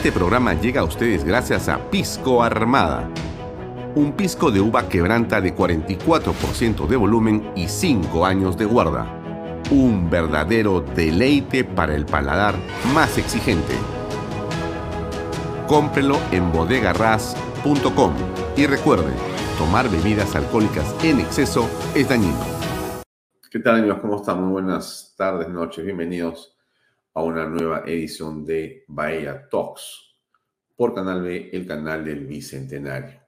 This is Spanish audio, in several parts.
Este programa llega a ustedes gracias a Pisco Armada. Un pisco de uva quebranta de 44% de volumen y 5 años de guarda. Un verdadero deleite para el paladar más exigente. Cómprelo en bodegarras.com y recuerde, tomar bebidas alcohólicas en exceso es dañino. ¿Qué tal amigos? ¿Cómo están? Muy buenas tardes, noches. Bienvenidos a una nueva edición de Bahía Talks por Canal B, el canal del Bicentenario.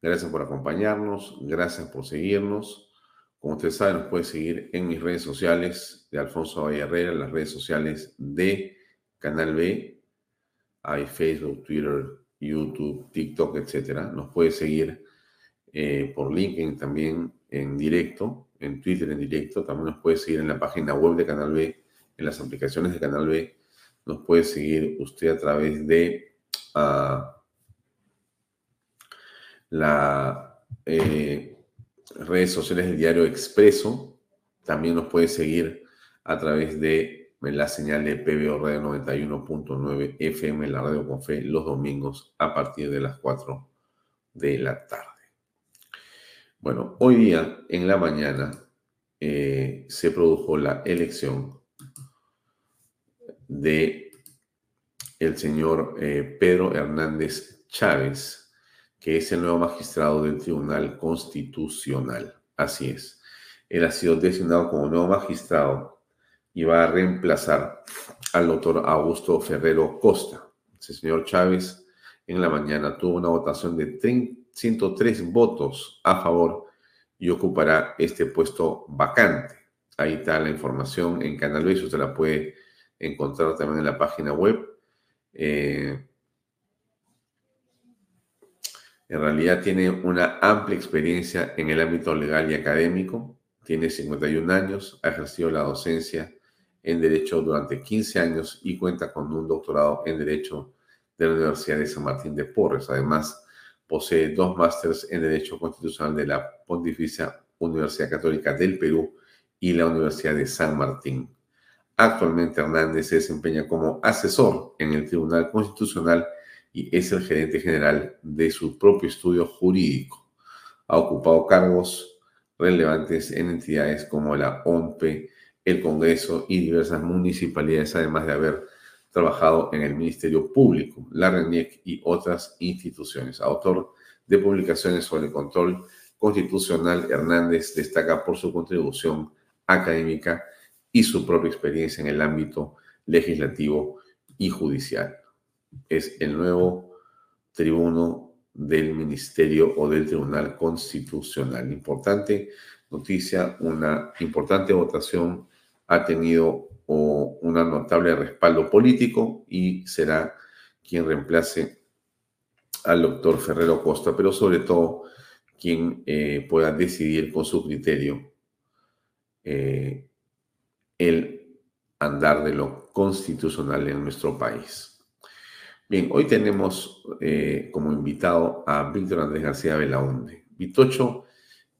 Gracias por acompañarnos, gracias por seguirnos. Como ustedes saben, nos puede seguir en mis redes sociales de Alfonso Bahía Herrera, las redes sociales de Canal B. Hay Facebook, Twitter, YouTube, TikTok, etc. Nos puede seguir eh, por LinkedIn también en directo, en Twitter en directo. También nos puede seguir en la página web de Canal B en las aplicaciones de Canal B. Nos puede seguir usted a través de uh, las eh, redes sociales del diario Expreso. También nos puede seguir a través de la señal de PBO Radio 91.9 FM, la radio con fe, los domingos a partir de las 4 de la tarde. Bueno, hoy día en la mañana eh, se produjo la elección de el señor eh, Pedro Hernández Chávez, que es el nuevo magistrado del Tribunal Constitucional. Así es. Él ha sido designado como nuevo magistrado y va a reemplazar al doctor Augusto Ferrero Costa. Ese señor Chávez en la mañana tuvo una votación de 103 votos a favor y ocupará este puesto vacante. Ahí está la información en Canal B, usted la puede encontrar también en la página web. Eh, en realidad tiene una amplia experiencia en el ámbito legal y académico. Tiene 51 años, ha ejercido la docencia en Derecho durante 15 años y cuenta con un doctorado en Derecho de la Universidad de San Martín de Porres. Además, posee dos másteres en Derecho Constitucional de la Pontificia Universidad Católica del Perú y la Universidad de San Martín. Actualmente Hernández se desempeña como asesor en el Tribunal Constitucional y es el gerente general de su propio estudio jurídico. Ha ocupado cargos relevantes en entidades como la OMPE, el Congreso y diversas municipalidades, además de haber trabajado en el Ministerio Público, la RENIEC y otras instituciones. Autor de publicaciones sobre el control constitucional, Hernández destaca por su contribución académica y su propia experiencia en el ámbito legislativo y judicial. Es el nuevo tribuno del Ministerio o del Tribunal Constitucional. Importante noticia, una importante votación ha tenido un notable respaldo político y será quien reemplace al doctor Ferrero Costa, pero sobre todo quien eh, pueda decidir con su criterio eh, el andar de lo constitucional en nuestro país. Bien, hoy tenemos eh, como invitado a Víctor Andrés García Belaunde. Vitocho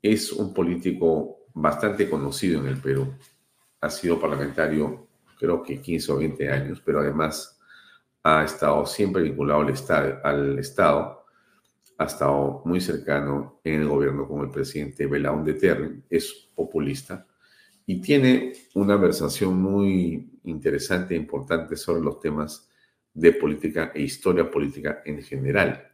es un político bastante conocido en el Perú. Ha sido parlamentario creo que 15 o 20 años, pero además ha estado siempre vinculado al Estado, ha estado muy cercano en el gobierno con el presidente Belaunde Terry, es populista, y tiene una versación muy interesante e importante sobre los temas de política e historia política en general.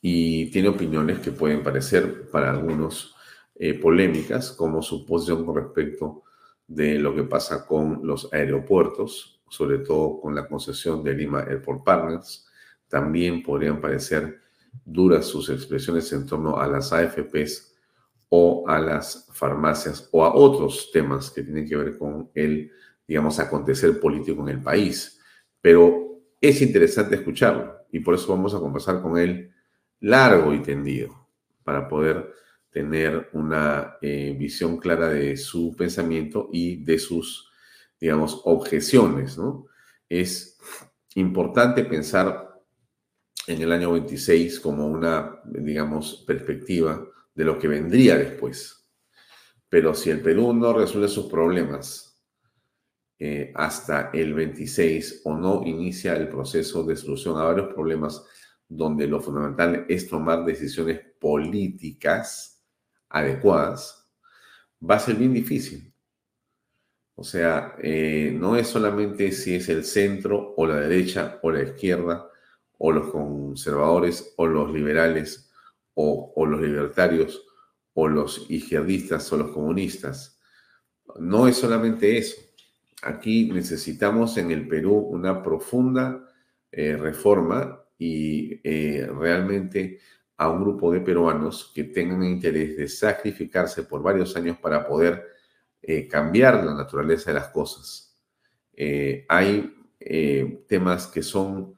Y tiene opiniones que pueden parecer para algunos eh, polémicas, como su posición con respecto de lo que pasa con los aeropuertos, sobre todo con la concesión de Lima Airport Partners. También podrían parecer duras sus expresiones en torno a las AFPs o a las farmacias o a otros temas que tienen que ver con el, digamos, acontecer político en el país. Pero es interesante escucharlo y por eso vamos a conversar con él largo y tendido para poder tener una eh, visión clara de su pensamiento y de sus, digamos, objeciones, ¿no? Es importante pensar en el año 26 como una, digamos, perspectiva de lo que vendría después. Pero si el Perú no resuelve sus problemas eh, hasta el 26 o no inicia el proceso de solución a varios problemas donde lo fundamental es tomar decisiones políticas adecuadas, va a ser bien difícil. O sea, eh, no es solamente si es el centro o la derecha o la izquierda o los conservadores o los liberales o, los libertarios o los izquierdistas o los comunistas. No es solamente eso. Aquí necesitamos en el Perú una profunda eh, reforma y eh, realmente a un grupo de peruanos que tengan interés de sacrificarse por varios años para poder eh, cambiar la naturaleza de las cosas. hay temas que son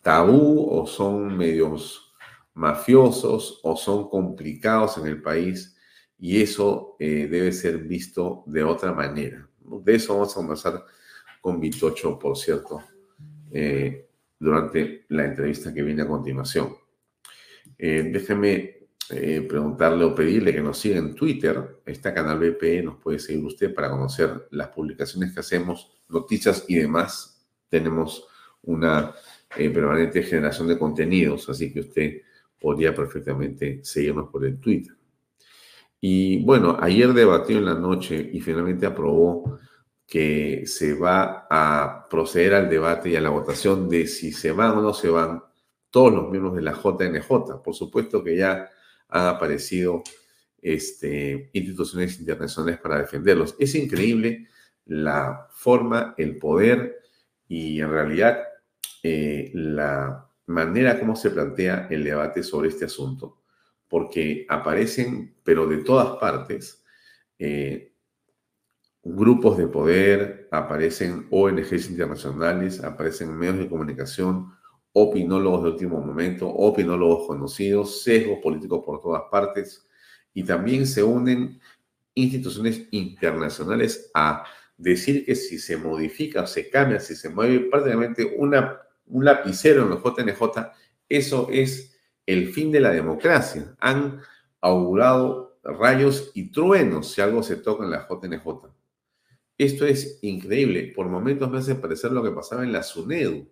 tabú o son medios mafiosos o son complicados en el país y eso debe ser visto de otra manera. De eso vamos a conversar con Vitocho, por cierto, eh, durante la entrevista que viene a continuación. Eh, déjeme eh, preguntarle o pedirle que nos siga en Twitter. Este canal VPE nos puede seguir usted para conocer las publicaciones que hacemos, noticias y demás. Tenemos una permanente generación de contenidos, así que usted podría perfectamente seguirnos por el Twitter. Y bueno, ayer debatió en la noche y finalmente aprobó que se va a proceder al debate y a la votación de si se van o no se van todos los miembros de la JNJ. Por supuesto que ya han aparecido este, instituciones internacionales para defenderlos. Es increíble la forma, el poder y en realidad eh, la manera como se plantea el debate sobre este asunto porque aparecen, pero de todas partes, eh, grupos de poder, aparecen ONGs internacionales, aparecen medios de comunicación, opinólogos de último momento, opinólogos conocidos, sesgos políticos por todas partes, y también se unen instituciones internacionales a decir que si se modifica o se cambia, si se mueve prácticamente una, un lapicero en los JNJ, eso es el fin de la democracia. Han augurado rayos y truenos si algo se toca en la JNJ. Esto es increíble. Por momentos me hace parecer lo que pasaba en la SUNEDU.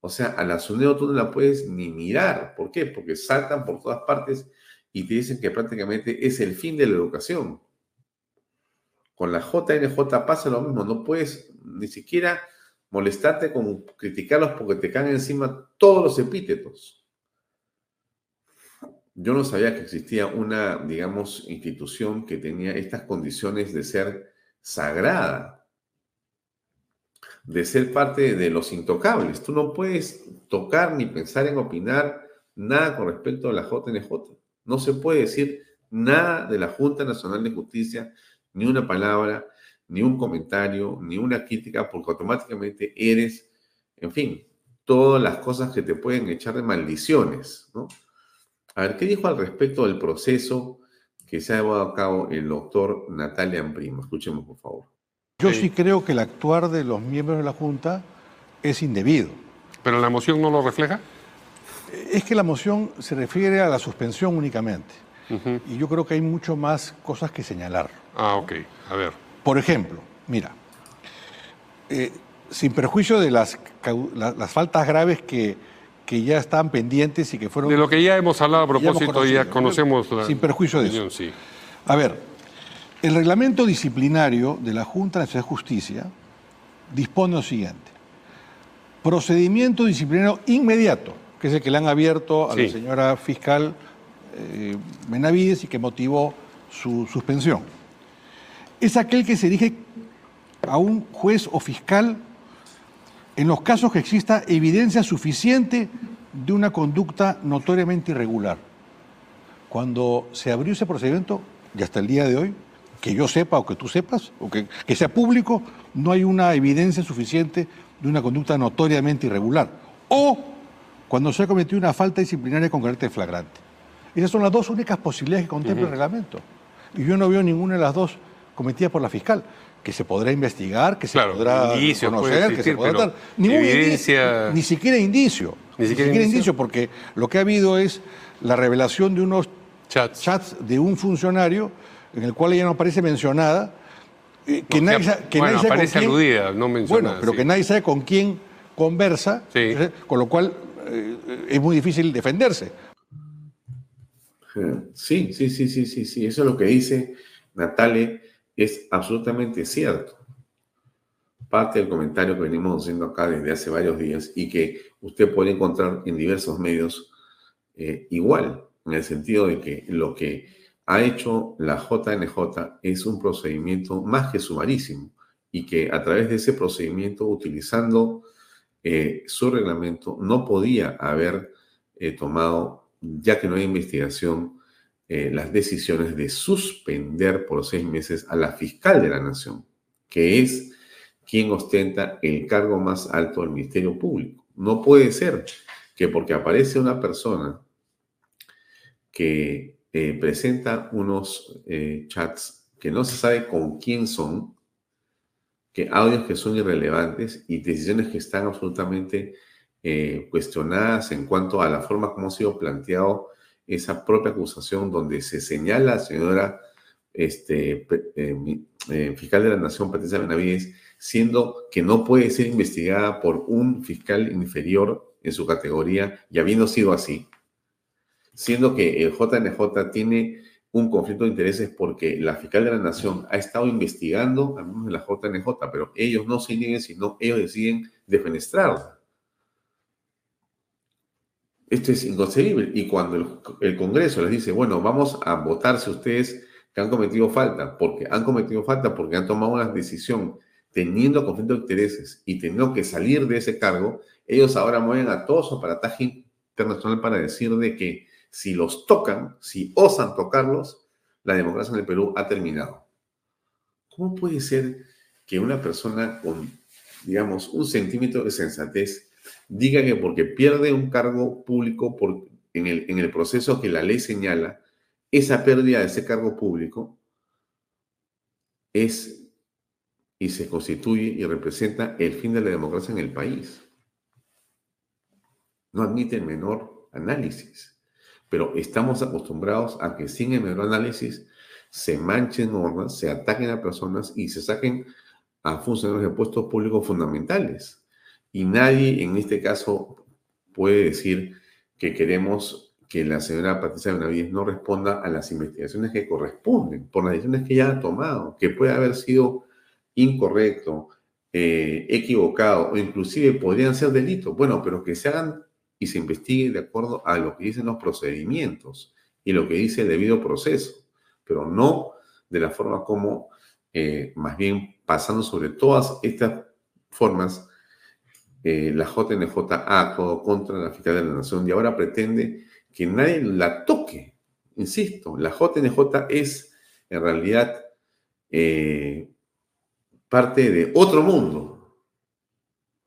O sea, a la SUNEDU tú no la puedes ni mirar. ¿Por qué? Porque saltan por todas partes y te dicen que prácticamente es el fin de la educación. Con la JNJ pasa lo mismo. No puedes ni siquiera molestarte con criticarlos porque te caen encima todos los epítetos. Yo no sabía que existía una, digamos, institución que tenía estas condiciones de ser sagrada, de ser parte de los intocables. Tú no puedes tocar ni pensar en opinar nada con respecto a la JNJ. No se puede decir nada de la Junta Nacional de Justicia, ni una palabra, ni un comentario, ni una crítica, porque automáticamente eres, en fin, todas las cosas que te pueden echar de maldiciones, ¿no? A ver, ¿qué dijo al respecto del proceso que se ha llevado a cabo el doctor Natalia Primo? Escuchemos, por favor. Yo sí creo que el actuar de los miembros de la Junta es indebido. ¿Pero la moción no lo refleja? Es que la moción se refiere a la suspensión únicamente. Y yo creo que hay mucho más cosas que señalar. Ah, ok. A ver. Por ejemplo, mira, eh, sin perjuicio de las, las faltas graves que que ya están pendientes y que fueron... De lo que ya hemos hablado a propósito, ya, conocemos la... Sin perjuicio de eso. Sí. A ver, el reglamento disciplinario de la Junta Nacional de Justicia dispone lo siguiente. Procedimiento disciplinario inmediato, que es el que le han abierto a la señora fiscal eh, Benavides y que motivó su suspensión. Es aquel que se dirige a un juez o fiscal en los casos que exista evidencia suficiente de una conducta notoriamente irregular. Cuando se abrió ese procedimiento, y hasta el día de hoy, que yo sepa o que tú sepas, o que, sea público, no hay una evidencia suficiente de una conducta notoriamente irregular. O cuando se ha cometido una falta disciplinaria con carácter flagrante. Esas son las dos únicas posibilidades que contempla el reglamento. Y yo no veo ninguna de las dos cometidas por la fiscal que se podrá investigar, que se podrá conocer, que se podrá dar. evidencia... ni siquiera indicio. Ni siquiera, indicio? porque lo que ha habido es la revelación de unos chats, de un funcionario en el cual ella no aparece mencionada eh, que nadie, sa- que bueno, nadie sabe aparece con quién, aludida, no menciona. Bueno, pero sí. que nadie sabe con quién conversa, Sí. eh, con lo cual eh, es muy difícil defenderse. Sí, sí, sí, sí, sí, sí. Eso es lo que dice Natale, es absolutamente cierto. Parte del comentario que venimos haciendo acá desde hace varios días y que usted puede encontrar en diversos medios eh, igual, en el sentido de que lo que ha hecho la JNJ es un procedimiento más que sumarísimo y que a través de ese procedimiento, utilizando eh, su reglamento, no podía haber eh, tomado, ya que no hay investigación, eh, las decisiones de suspender por seis meses a la fiscal de la nación, que es quien ostenta el cargo más alto del Ministerio Público. No puede ser que porque aparece una persona que eh, presenta unos eh, chats que no se sabe con quién son, que audios que son irrelevantes y decisiones que están absolutamente cuestionadas en cuanto a la forma como ha sido planteado esa propia acusación donde se señala a la señora este, eh, eh, fiscal de la Nación, Patricia Benavides, siendo que no puede ser investigada por un fiscal inferior en su categoría y habiendo sido así, siendo que el JNJ tiene un conflicto de intereses porque la fiscal de la Nación ha estado investigando a menos de la JNJ, pero ellos no se nieguen, sino ellos deciden defenestrarla. Esto es inconcebible. Y cuando el, el Congreso les dice, bueno, vamos a votar si ustedes que han cometido falta, porque han cometido falta, porque han tomado una decisión teniendo conflicto de intereses y teniendo que salir de ese cargo, ellos ahora mueven a todo su aparataje internacional para decir de que si los tocan, si osan tocarlos, la democracia en el Perú ha terminado. ¿Cómo puede ser que una persona con, digamos, un centímetro de sensatez diga que porque pierde un cargo público en, el, en el proceso que la ley señala, esa pérdida de ese cargo público es y se constituye y representa el fin de la democracia en el país? No admite el menor análisis pero estamos acostumbrados a que sin el menor análisis se manchen normas, se ataquen a personas y se saquen a funcionarios de puestos públicos fundamentales. Y nadie en este caso puede decir que queremos que la señora Patricia Benavides no responda a las investigaciones que corresponden por las decisiones que ella ha tomado, que puede haber sido incorrecto, eh, equivocado o inclusive podrían ser delitos. Bueno, pero que se hagan y se investigue de acuerdo a lo que dicen los procedimientos y lo que dice el debido proceso, pero no de la forma como, eh, más bien pasando sobre todas estas formas, eh, la JNJ ha actuado contra la fiscal de la Nación y ahora pretende que nadie la toque. Insisto, la JNJ es en realidad eh, parte de otro mundo,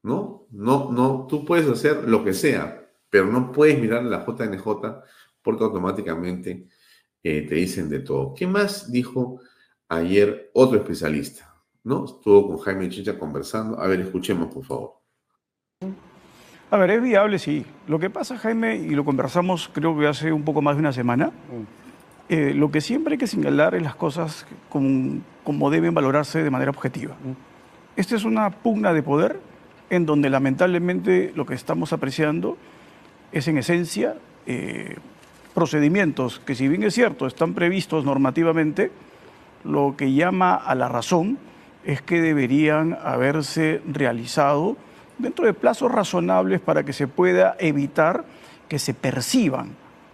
¿no? No, no, tú puedes hacer lo que sea, pero no puedes mirar la JNJ porque automáticamente eh, te dicen de todo. ¿Qué más dijo ayer otro especialista? ¿No? Estuvo con Jaime Chicha conversando. A ver, escuchemos, por favor. A ver, es viable, sí. Lo que pasa, Jaime, y lo conversamos creo que hace un poco más de una semana, eh, lo que siempre hay que señalar es las cosas como, como deben valorarse de manera objetiva. Esta es una pugna de poder en donde lamentablemente lo que estamos apreciando es en esencia eh, procedimientos que si bien es cierto están previstos normativamente, lo que llama a la razón es que deberían haberse realizado dentro de plazos razonables para que se pueda evitar que se perciban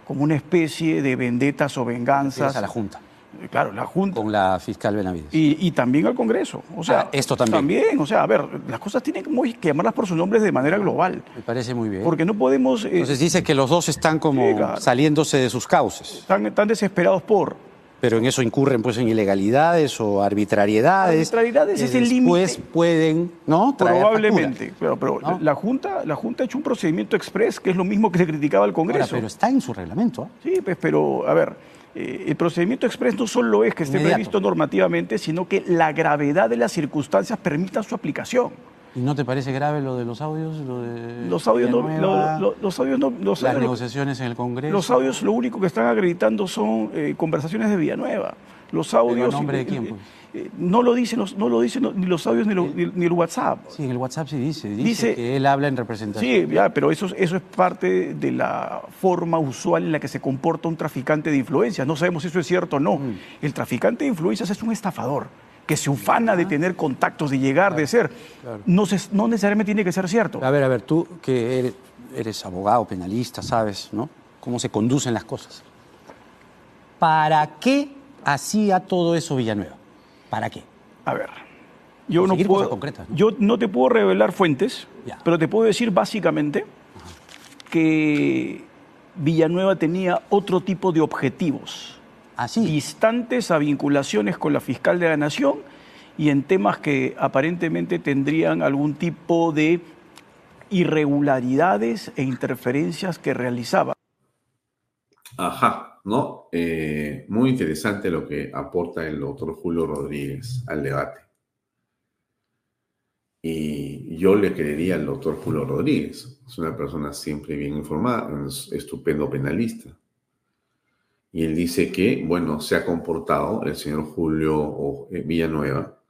como una especie de vendetas o venganzas. a la Junta, Eh, Claro, la Junta. con la fiscal Benavides. Y, y también al Congreso. O sea, Ah, esto también. También, o sea, a ver, las cosas tienen que llamarlas por sus nombres de manera global. Me parece muy bien. Porque no podemos... eh, Entonces dice que los dos están como claro. saliéndose de sus cauces, están, tan desesperados por... pero en eso incurren pues en ilegalidades o arbitrariedades. Arbitrariedades es el límite. pueden, ¿no? Traer Probablemente, pero, la, junta, la Junta ha hecho un procedimiento express que es lo mismo que se criticaba al Ahora, Congreso. pero está en su reglamento. ¿ah? Sí, pues, pero a ver, eh, el procedimiento express no solo es que esté Inmediato. previsto normativamente, sino que la gravedad de las circunstancias permita su aplicación. ¿Y no te parece grave lo de los audios? Lo de Los audios no, Villanueva, lo- lo- los audios no, los las negociaciones en el Congreso. los audios lo único que están acreditando son eh, conversaciones de Villanueva. Los audios. ¿Pero a nombre de eh, quién, eh, pues? eh, no lo dicen, los- no lo dicen ni los audios ni, lo- ni- ni el WhatsApp. Sí, en el WhatsApp sí dice. Dice, Dice- que él habla en representación. Sí, ya, pero eso, es- eso es parte de la forma usual en la que se comporta un traficante de influencias. No sabemos si eso es cierto o no. Mm. El traficante de influencias es un estafador que se ufana de tener contactos, de llegar, de ser. claro. No, se- no necesariamente tiene que ser cierto. A ver, a ver, tú que eres, eres abogado, penalista, sabes, ¿no? Cómo se conducen las cosas. ¿Para qué hacía todo eso Villanueva? ¿Para qué? A ver, yo no puedo, yo no te puedo revelar fuentes, Ya. pero te puedo decir básicamente que Villanueva tenía otro tipo de objetivos, Así. distantes a vinculaciones con la fiscal de la nación y en temas que aparentemente tendrían algún tipo de irregularidades e interferencias que realizaba. Ajá, ¿no? Eh, muy interesante lo que aporta el doctor Julio Rodríguez al debate. Y yo le creería al doctor Julio Rodríguez. Es una persona siempre bien informada, un estupendo penalista. Y él dice que, bueno, se ha comportado el señor Julio Villanueva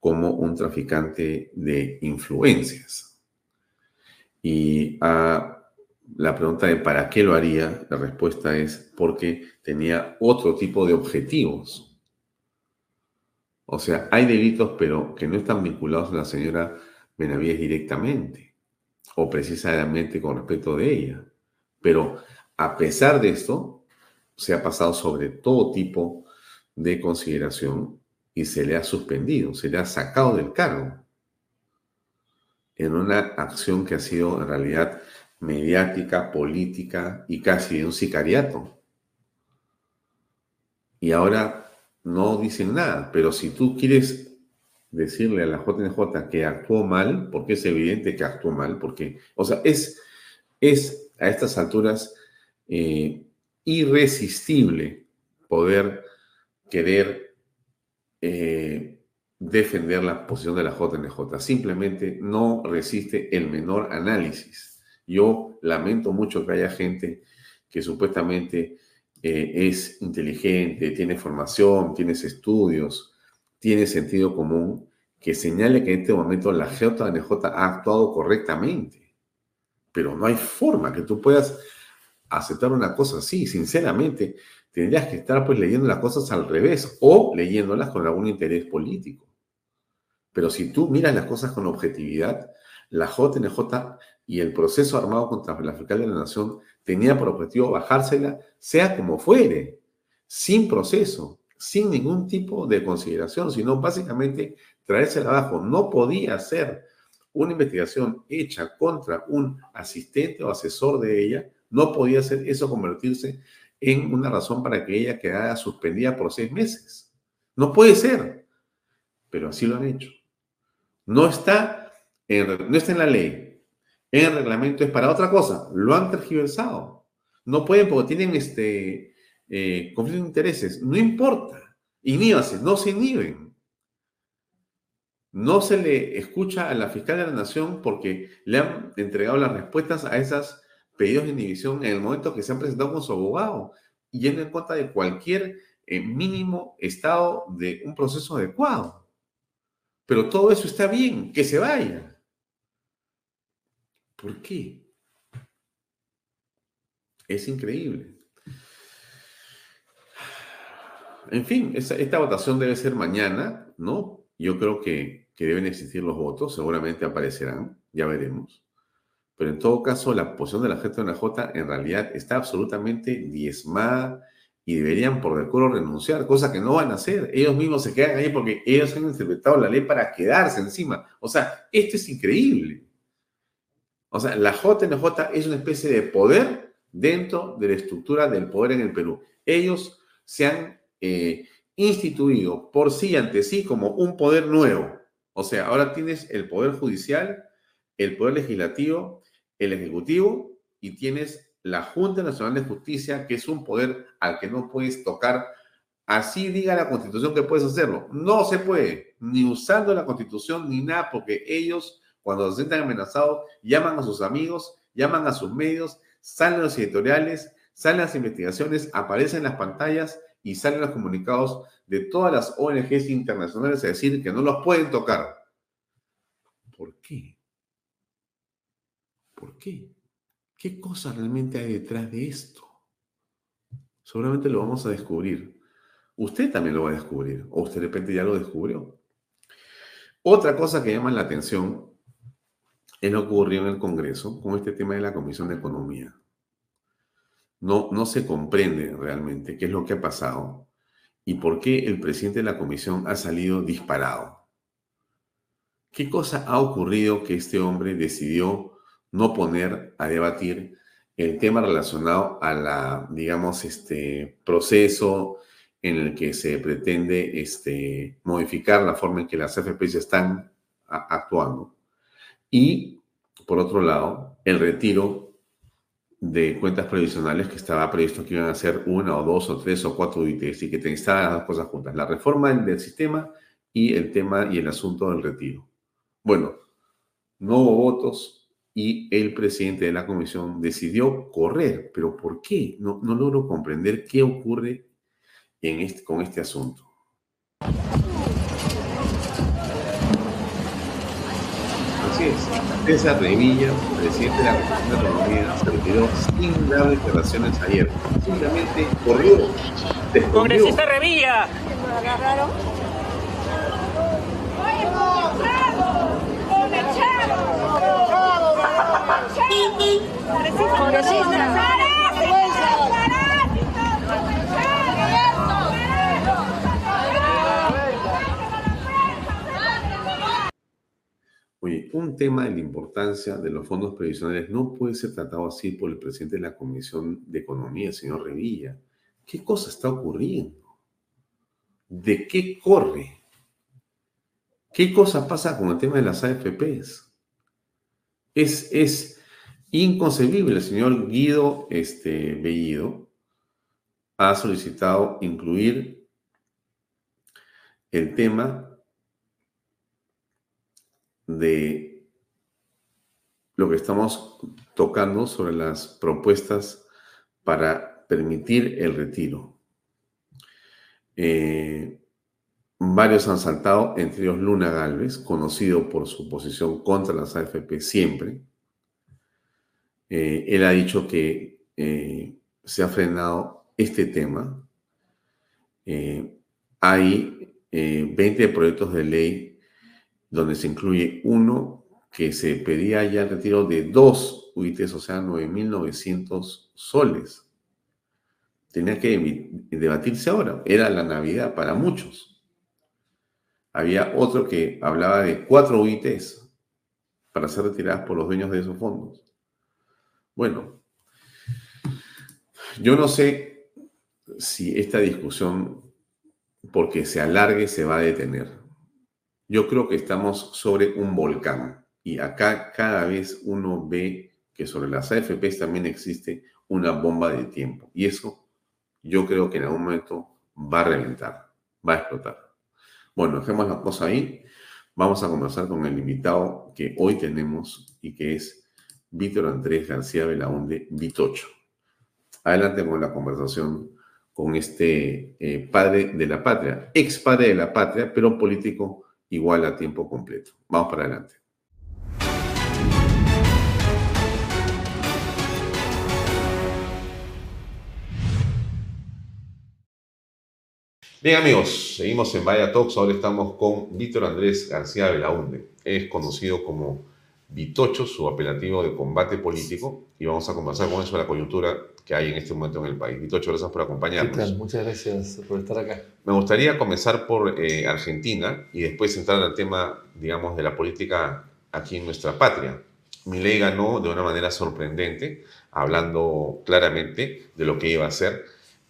como un traficante de influencias. Y a la pregunta de ¿para qué lo haría? La respuesta es porque tenía otro tipo de objetivos. O sea, hay delitos, pero que no están vinculados a la señora Benavides directamente, o precisamente con respecto de ella. Pero a pesar de esto, se ha pasado sobre todo tipo de consideración y se le ha suspendido, se le ha sacado del cargo en una acción que ha sido en realidad mediática, política y casi de un sicariato. Y ahora no dicen nada, pero si tú quieres decirle a la JNJ que actuó mal, porque es evidente que actuó mal, porque, o sea, es, es a estas alturas eh, irresistible poder querer eh, defender la posición de la JNJ. Simplemente no resiste el menor análisis. Yo lamento mucho que haya gente que supuestamente eh, es inteligente, tiene formación, tiene estudios, tiene sentido común, que señale que en este momento la JNJ ha actuado correctamente. Pero no hay forma que tú puedas aceptar una cosa así. Sinceramente, tendrías que estar pues leyendo las cosas al revés o leyéndolas con algún interés político. Pero si tú miras las cosas con objetividad, la JNJ y el proceso armado contra la fiscal de la Nación tenía por objetivo bajársela, sea como fuere, sin proceso, sin ningún tipo de consideración, sino básicamente traérsela abajo. No podía ser una investigación hecha contra un asistente o asesor de ella, no podía ser eso convertirse en una razón para que ella quedara suspendida por seis meses. No puede ser, pero así lo han hecho. No está en, no está en la ley, en el reglamento es para otra cosa, lo han tergiversado. No pueden porque tienen este eh, conflicto de intereses, no importa, inhíbase, no se inhiben. No se le escucha a la fiscal de la nación porque le han entregado las respuestas a esos pedidos de inhibición en el momento que se han presentado con su abogado, yendo en contra de cualquier eh, mínimo estado de un proceso adecuado. Pero todo eso está bien, que se vaya. ¿Por qué? Es increíble. En fin, esta votación debe ser mañana, ¿no? Yo creo que deben existir los votos, seguramente aparecerán, ya veremos. Pero en todo caso, la posición de la gente de la J en realidad está absolutamente diezmada y deberían por decoro renunciar, cosa que no van a hacer. Ellos mismos se quedan ahí porque ellos han interpretado la ley para quedarse encima. O sea, esto es increíble. O sea, la JNJ es una especie de poder dentro de la estructura del poder en el Perú. Ellos se han eh, instituido por sí ante sí como un poder nuevo. O sea, ahora tienes el poder judicial, el poder legislativo, el ejecutivo y tienes la Junta Nacional de Justicia, que es un poder al que no puedes tocar. Así diga la constitución que puedes hacerlo. No se puede, ni usando la constitución ni nada, porque ellos, cuando se sientan amenazados, llaman a sus amigos, llaman a sus medios, salen los editoriales, salen las investigaciones, aparecen en las pantallas y salen los comunicados de todas las ONGs internacionales a decir que no los pueden tocar. ¿Por qué? ¿Por qué? ¿Qué cosa realmente hay detrás de esto? Seguramente lo vamos a descubrir. Usted también lo va a descubrir, o usted de repente ya lo descubrió. Otra cosa que llama la atención es lo que ocurrió en el Congreso con este tema de la Comisión de Economía. No, no se comprende realmente qué es lo que ha pasado y por qué el presidente de la comisión ha salido disparado. ¿Qué cosa ha ocurrido que este hombre decidió no poner a debatir el tema relacionado a la, digamos, este proceso en el que se pretende este, modificar la forma en que las FPs están actuando? Y, por otro lado, el retiro de cuentas previsionales que estaba previsto que iban a ser una o dos o tres o cuatro UITs y que estaban las dos cosas juntas, la reforma del sistema y el tema y el asunto del retiro. Bueno, no hubo votos y el presidente de la comisión decidió correr, pero ¿por qué? No, no logro comprender qué ocurre en este, con este asunto. César Revilla, presidente de la Comisión de Economía, se retiró sin dar declaraciones ayer. Simplemente corrió. ¡Congresista Revilla! Oye, un tema de la importancia de los fondos previsionales no puede ser tratado así por el presidente de la Comisión de Economía, señor Revilla. ¿Qué cosa está ocurriendo? ¿De qué corre? ¿Qué cosa pasa con el tema de las AFPs? Es, es inconcebible. El señor Guido este, Bellido ha solicitado incluir el tema de lo que estamos tocando sobre las propuestas para permitir el retiro. Eh, varios han saltado, entre ellos Luna Galvez, conocido por su posición contra las AFP siempre. Eh, él ha dicho que eh, se ha frenado este tema. hay 20 proyectos de ley donde se incluye uno que se pedía ya el retiro de dos UITs, o sea, 9.900 soles. Tenía que debatirse ahora. Era la Navidad para muchos. Había otro que hablaba de cuatro UITs para ser retiradas por los dueños de esos fondos. Bueno, yo no sé si esta discusión, porque se alargue, se va a detener yo creo que estamos sobre un volcán y acá cada vez uno ve que sobre las AFPs también existe una bomba de tiempo y eso yo creo que en algún momento va a reventar, va a explotar. Bueno, dejemos la cosa ahí. Vamos a conversar con el invitado que hoy tenemos y que es Víctor Andrés García Belaunde Vitocho. Adelante con la conversación con este eh, padre de la patria, ex padre de la patria, pero político igual a tiempo completo. Vamos para adelante. Bien amigos, seguimos en Vaya Talks. Ahora estamos con Víctor Andrés García Belaunde. Es conocido como Vitocho, su apelativo de combate político, y vamos a conversar con eso de la coyuntura que hay en este momento en el país. Vitocho, gracias por acompañarnos. Muchas gracias por estar acá. Me gustaría comenzar por eh, Argentina y después entrar al tema, digamos, de la política aquí en nuestra patria. Milei ganó de una manera sorprendente, hablando claramente de lo que iba a hacer,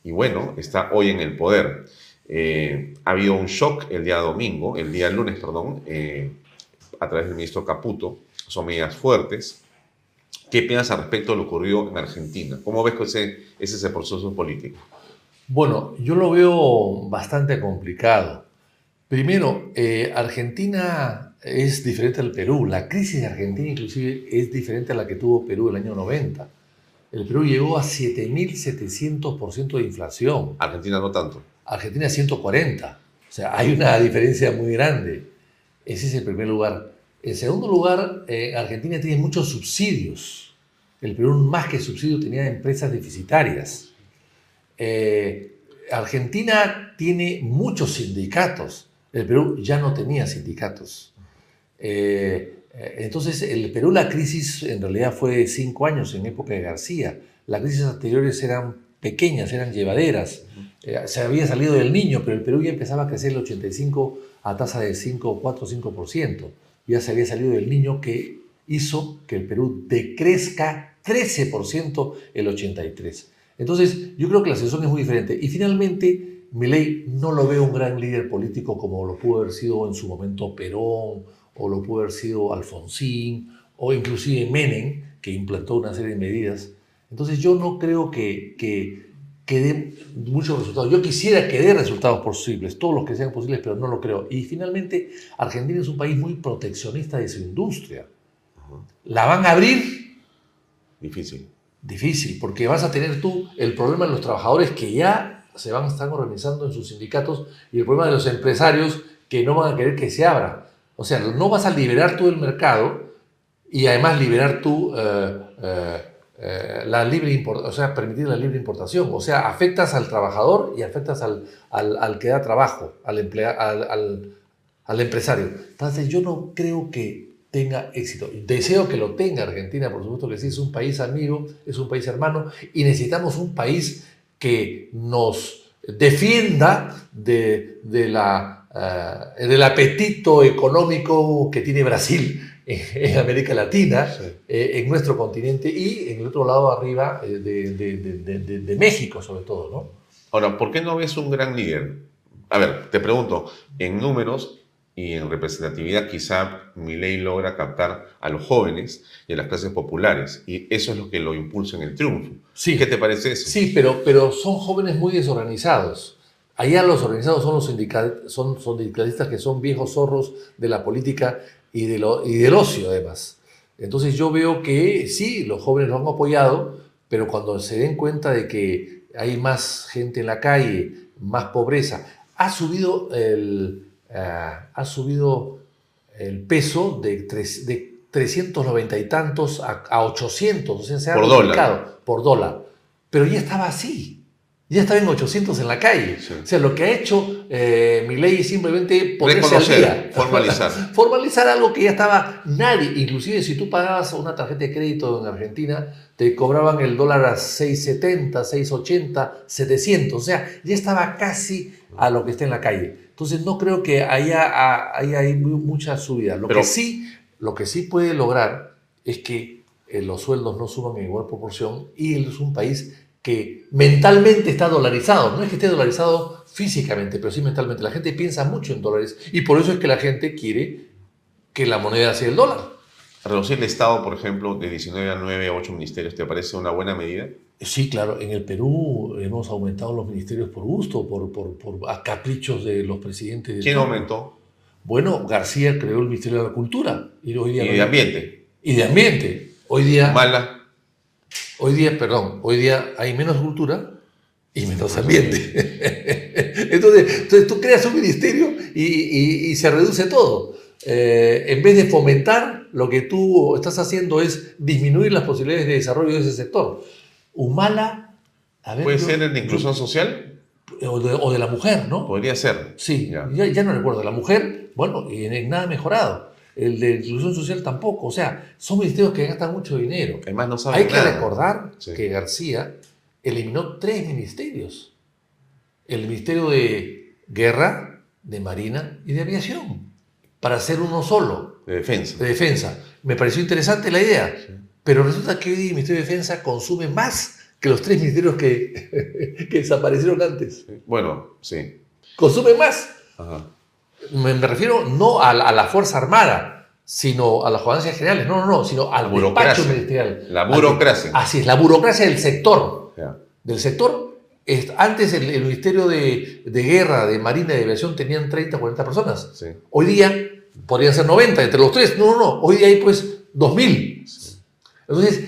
y bueno, está hoy en el poder. Eh, ha habido un shock el día domingo, el día lunes, perdón, eh, a través del ministro Caputo, son medidas fuertes. ¿Qué piensas al respecto de lo ocurrido en Argentina? ¿Cómo ves que ese, es ese proceso político? Bueno, yo lo veo bastante complicado. Primero, eh, Argentina es diferente al Perú. La crisis de Argentina inclusive es diferente a la que tuvo Perú el año 90. el Perú llegó a 7.700% de inflación. Argentina no tanto. Argentina 140. O sea, hay una diferencia muy grande. Ese es el primer lugar. En segundo lugar, eh, Argentina tiene muchos subsidios. El Perú más que subsidios tenía empresas deficitarias. Eh, Argentina tiene muchos sindicatos. El Perú ya no tenía sindicatos. Eh, entonces, el Perú la crisis en realidad fue de cinco años en época de García. Las crisis anteriores eran pequeñas, eran llevaderas. Eh, se había salido del niño, pero el Perú ya empezaba a crecer el 85 a tasa de 5, 4, 5%. Ya se había salido del niño que hizo que el Perú decrezca 13% el 83. Entonces, yo creo que la situación es muy diferente. Y finalmente, Milei no lo veo un gran líder político como lo pudo haber sido en su momento Perón, o lo pudo haber sido Alfonsín, o inclusive Menem, que implantó una serie de medidas. Entonces, yo no creo que, que, que dé muchos resultados. Yo quisiera que dé resultados posibles, todos los que sean posibles, pero no lo creo. Y finalmente, Argentina es un país muy proteccionista de su industria. ¿La van a abrir? Difícil. Difícil, porque vas a tener tú el problema de los trabajadores que ya se van a estar organizando en sus sindicatos y el problema de los empresarios que no van a querer que se abra. O sea, no vas a liberar tú el mercado y además liberar tú eh, eh, eh, la libre o sea, permitir la libre importación. O sea, afectas al trabajador y afectas al, al, que da trabajo, al, emplea, al, al empresario. Entonces, yo no creo que tenga éxito. Deseo que lo tenga Argentina, por supuesto que sí, es un país amigo, es un país hermano y necesitamos un país que nos defienda de, de la, uh, del apetito económico que tiene Brasil en América Latina, eh, en nuestro continente y en el otro lado arriba eh, de, de, de, de, México sobre todo. ¿no? Ahora, ¿por qué no ves un gran líder? A ver, te pregunto, en números, y en representatividad quizá mi ley logra captar a los jóvenes y a las clases populares y eso es lo que lo impulsa en el triunfo. Sí. ¿Qué te parece eso? Sí, pero, pero son jóvenes muy desorganizados. Allá los organizados son los sindical, son, son sindicalistas que son viejos zorros de la política y, de lo, y del ocio además. Entonces yo veo que sí, los jóvenes lo han apoyado, pero cuando se den cuenta de que hay más gente en la calle, más pobreza, ha subido el, uh, ha subido el peso de, tres, de 390 y tantos a, a 800, o sea, se ha por dólar. por dólar. Pero ya estaba así. Ya estaba en 800 en la calle. Sí. O sea, lo que ha hecho eh, mi ley es simplemente ponerse al día. Formalizar. formalizar algo que ya estaba nadie. Inclusive si tú pagabas una tarjeta de crédito en Argentina, te cobraban el dólar a 6,70, 6,80, 700. O sea, ya estaba casi a lo que está en la calle. Entonces no creo que haya, haya, mucha subida. Lo, Pero, que sí, lo que sí puede lograr es que eh, los sueldos no suban en igual proporción y es un país que mentalmente está dolarizado. No es que esté dolarizado físicamente, pero sí mentalmente. La gente piensa mucho en dólares y por eso es que la gente quiere que la moneda sea el dólar. Reducir el Estado, por ejemplo, de 19 a 9 a 8 ministerios, ¿te parece una buena medida? Sí, claro. En el Perú hemos aumentado los ministerios por gusto, por, por, por a caprichos de los presidentes. De ¿Quién aumentó? Bueno, García creó el Ministerio de la Cultura. Y, hoy día y de Ambiente. Y de Ambiente. Hoy día... Mala. Hoy día, perdón, hoy día hay menos cultura y menos ambiente. entonces, entonces tú creas un ministerio y, y, y se reduce todo. Eh, en vez de fomentar, lo que tú estás haciendo es disminuir las posibilidades de desarrollo de ese sector. Humala. A ver, ¿Puede yo, ser de inclusión social? O de, o de, la mujer, ¿no? Podría ser. Sí, ya, ya, ya no recuerdo. La mujer, bueno, y en nada mejorado. El de inclusión social tampoco. O sea, son ministerios que gastan mucho dinero. Además, no Hay nada. que recordar sí. que García eliminó tres ministerios. El Ministerio de Guerra, de Marina y de Aviación. Para hacer uno solo. De defensa. De defensa. Me pareció interesante la idea. Sí. Pero resulta que hoy el Ministerio de Defensa consume más que los tres ministerios que, que desaparecieron antes. Bueno, sí. Consume más. Ajá. Me, me, refiero no a la, a la, Fuerza Armada, sino a las jugancias generales. No, no, no, sino al despacho ministerial. La burocracia. Al, así es, la burocracia del sector. Yeah. Del sector. Es, antes el, el Ministerio de, de, Guerra, de Marina y de Aviación tenían 30 o 40 personas. Sí. Hoy día podrían ser 90 entre los tres. No, no, no. Hoy día hay pues 2.000. Sí. Entonces,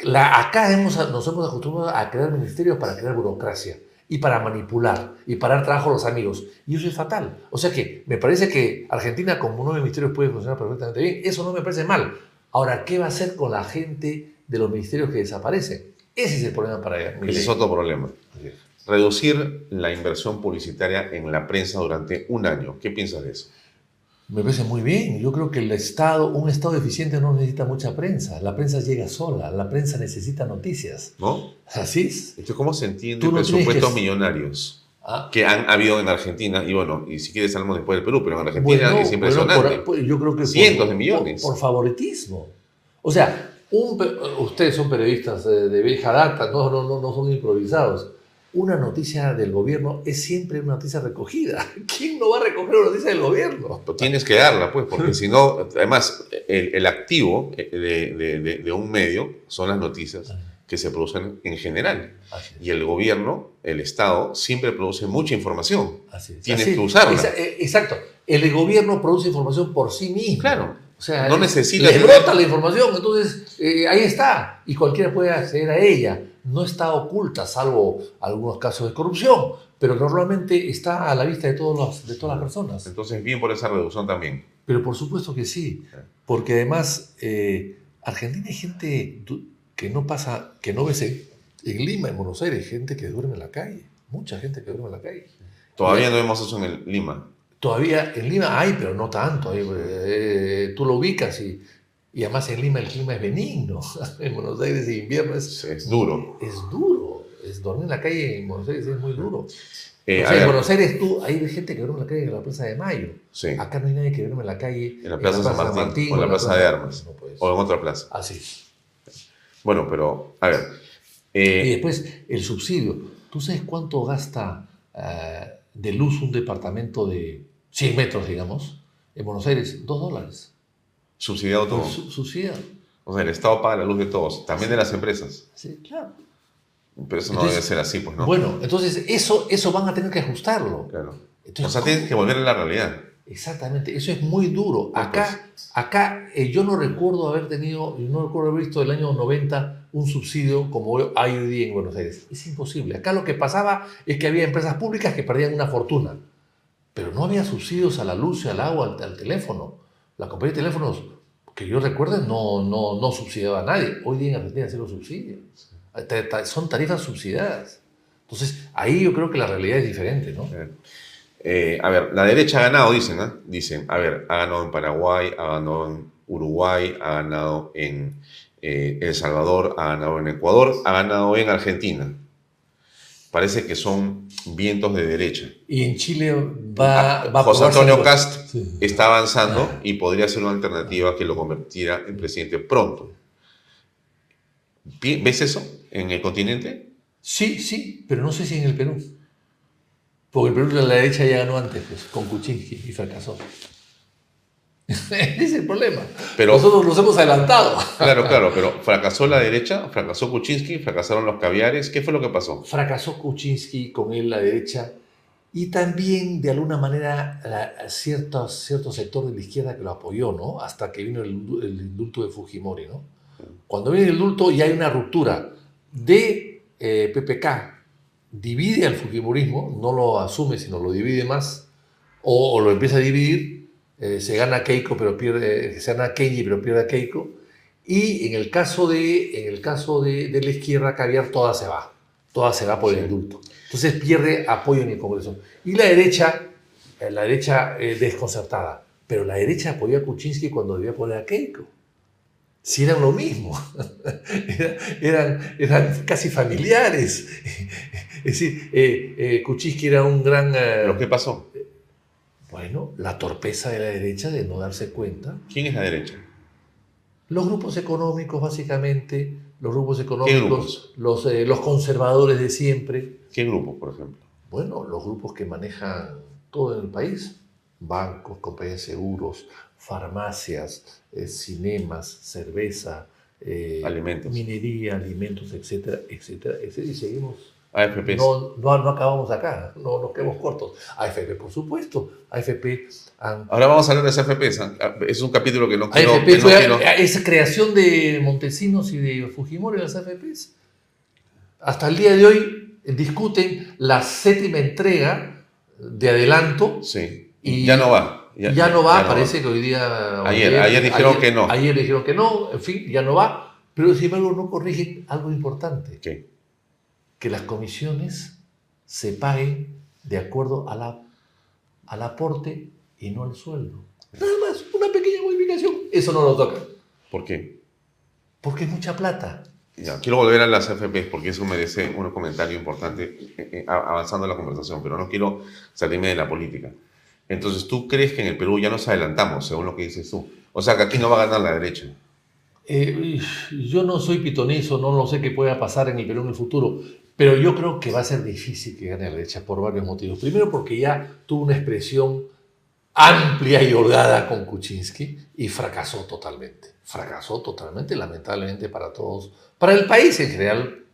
La, acá hemos, nos hemos acostumbrado a crear ministerios para crear burocracia y para manipular y para dar trabajo a los amigos. Y eso es fatal. O sea que me parece que Argentina como nueve ministerios puede funcionar perfectamente bien. Eso no me parece mal. Ahora, ¿qué va a hacer con la gente de los ministerios que desaparecen? Ese es el problema para ella. Ese es otro problema. Reducir la inversión publicitaria en la prensa durante un año. ¿Qué piensas de eso? Me parece muy bien. Yo creo que el Estado, un Estado eficiente no necesita mucha prensa. La prensa llega sola. La prensa necesita noticias. ¿No? Así es. Entonces, ¿cómo se entiende no presupuestos que... millonarios ¿Ah? que han habido en Argentina? Y bueno, y si quieres hablamos después del Perú, pero en Argentina bueno, es impresionante. Bueno, por, yo creo que Cientos por, de millones. Por, por, favoritismo. O sea, un, ustedes son periodistas de, de vieja data, no, no, no, no son improvisados una noticia del gobierno es siempre una noticia recogida. ¿Quién no va a recoger una noticia del gobierno? Tienes que darla, pues, porque si no, además, el, el activo de, de, de, un medio son las noticias que se producen en general. Y el gobierno, el Estado, siempre produce mucha información. Así es. Tienes Así. que usarla. Exacto. El gobierno produce información por sí mismo. Claro. O sea, no necesita. Le brota la información, entonces eh, ahí está. Y cualquiera puede acceder a ella no está oculta, salvo algunos casos de corrupción, pero normalmente está a la vista de, todos los, de todas las personas. Entonces, bien por esa reducción también. Pero por supuesto que sí, porque además eh, Argentina hay gente que no pasa, que no ves en, en, Lima, en Buenos Aires, gente que duerme en la calle, mucha gente que duerme en la calle. Todavía no vemos eso en el Lima. Todavía en Lima hay, pero no tanto. Eh, tú lo ubicas y y además en Lima el clima es benigno. En Buenos Aires el invierno es, es duro. Es duro. Es dormir en la calle en Buenos Aires es muy duro. Eh, o sea, en Buenos Aires tú, hay gente que duerme en la calle en la Plaza de Mayo. Sí. Acá no hay nadie que duerme en la calle en la Plaza, en la plaza San Martín, Martín, o en la Plaza, plaza de Armas. No o en otra plaza. Así. Bueno, pero, a ver. Eh, y después, el subsidio. ¿Tú sabes cuánto gasta uh, de luz un departamento de 100 metros, digamos? En Buenos Aires, 2 dólares. Subsidiado todo. Subsidiado. O sea, el Estado paga la luz de todos, también de las empresas. Sí, claro. Pero eso no entonces, debe ser así, pues, ¿no? Bueno, entonces eso, eso van a tener que ajustarlo. Claro. Entonces, o sea, tienen que volver a la realidad. Exactamente, eso es muy duro. Acá, acá eh, yo no recuerdo haber tenido, no recuerdo haber visto el año 90 un subsidio como hay hoy día en Buenos Aires. Es imposible. Acá lo que pasaba es que había empresas públicas que perdían una fortuna, pero no había subsidios a la luz, al agua, al, al teléfono. La compañía de teléfonos, que yo recuerde, no, no, no subsidiaba a nadie. Hoy día en Argentina cero subsidios. Son tarifas subsidiadas. Entonces, ahí yo creo que la realidad es diferente, ¿no? Eh, a ver, la derecha ha ganado, dicen, ¿eh? Dicen, a ver, ha ganado en Paraguay, ha ganado en Uruguay, ha ganado en eh, El Salvador, ha ganado en Ecuador, ha ganado en Argentina. Parece que son vientos de derecha. Y en Chile va, va José Antonio Cast sí. está avanzando ah. y podría ser una alternativa que lo convertiera en presidente pronto. ¿Ves eso en el continente? Sí, sí, pero no sé si en el Perú. Porque el Perú la derecha ya ganó antes, pues, con Kuczynski y fracasó. Ese es el problema. Pero, Nosotros nos hemos adelantado. Claro, claro, pero fracasó la derecha, fracasó Kuczynski, fracasaron los caviares. ¿Qué fue lo que pasó? Fracasó Kuczynski, con él la derecha, y también de alguna manera la, cierto, cierto sector de la izquierda que lo apoyó, ¿no? Hasta que vino el, el indulto de Fujimori, ¿no? Cuando viene el indulto y hay una ruptura de eh, PPK, divide al Fujimorismo, no lo asume, sino lo divide más, o, o lo empieza a dividir, eh, se gana Keiko, pero pierde, se gana Kenji, pero pierde a Keiko. Y en el caso de, en el caso de, de la izquierda, Caviar, toda se va. Toda se va por sí. el indulto. Entonces pierde apoyo en el Congreso. Y la derecha, eh, la derecha eh, desconcertada. Pero la derecha apoyó a Kuczynski cuando debía apoyar a Keiko. Si eran lo mismo. eran, eran casi familiares. es decir, eh, eh, Kuczynski era un gran... ¿Pero qué pasó? Bueno, la torpeza de la derecha de no darse cuenta. ¿Quién es la derecha? Los grupos económicos, básicamente, los grupos económicos, grupos? Los, eh, los conservadores de siempre. ¿Qué grupos, por ejemplo? Bueno, los grupos que manejan todo en el país, bancos, compañías de seguros, farmacias, eh, cinemas, cerveza, eh, alimentos. minería, alimentos, etcétera, etcétera, etcétera, y seguimos AFPs. No, no, no acabamos acá, no nos quedamos cortos. AFP, por supuesto. AFP han Ahora vamos a hablar de las AFPs. Es un capítulo que no quiero... AFP que no fue quiero- esa creación de Montesinos y de Fujimori las AFPs. Hasta el día de hoy discuten la séptima entrega de adelanto Sí. Y ya no va. Ya, no va, parece que hoy día... Ayer- ayer dijeron que no. Ayer dijeron que no, en fin, ya no va. Pero sin embargo no corrigen algo importante, ¿Qué? Que las comisiones se paguen de acuerdo a la, al aporte y no al sueldo. Nada más, una pequeña modificación. Eso no lo toca, ¿Por qué? porque es mucha plata. Ya, quiero volver a las AFPs porque eso merece un comentario importante eh, eh, avanzando la conversación, pero no quiero salirme de la política. Entonces, ¿tú crees que en el Perú ya nos adelantamos, según lo que dices tú? O sea, que aquí no va a ganar la derecha. Eh, yo no soy pitonizo, no lo sé qué pueda pasar en el Perú en el futuro, pero yo creo que va a ser difícil que gane la derecha por varios motivos. Primero porque ya tuvo una expresión amplia y holgada con Kuczynski y fracasó totalmente. Fracasó totalmente, lamentablemente para todos. Para el país en general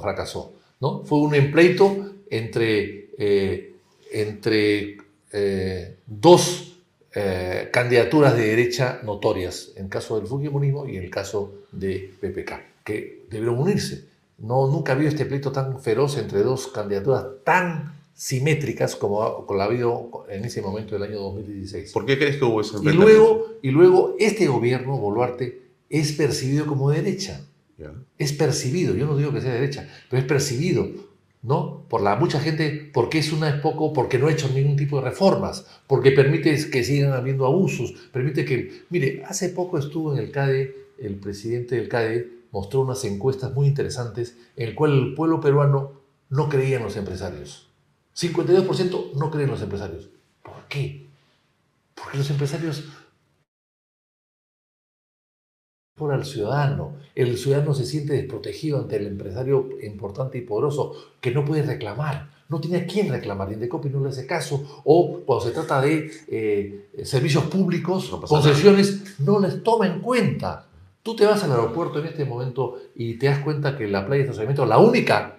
fracasó. ¿no? Fue un empleito entre, eh, entre eh, dos eh, candidaturas de derecha notorias, en el caso del Fujimorismo y en el caso de PPK, que debieron unirse. No, nunca ha habido este pleito tan feroz entre dos candidaturas tan simétricas como, la ha habido en ese momento del año 2016. ¿Por qué crees que hubo ese Y luego, y luego este gobierno, Boluarte, es percibido como derecha. Es percibido, yo no digo que sea derecha, pero es percibido, ¿no? Por la mucha gente, porque es una es poco, porque no ha hecho ningún tipo de reformas, porque permite que sigan habiendo abusos, permite que, mire, hace poco estuvo en el CADE, el presidente del CADE mostró unas encuestas muy interesantes en el cual el pueblo peruano no creía en los empresarios. 52% no creen en los empresarios. ¿Por qué? Porque los empresarios por al ciudadano. El ciudadano se siente desprotegido ante el empresario importante y poderoso que no puede reclamar. No tiene a quién reclamar. Indecopi no le hace caso. O cuando se trata de eh, servicios públicos, No concesiones, no les toma en cuenta. Tú te vas al aeropuerto en este momento y te das cuenta que la playa de estacionamiento, la única,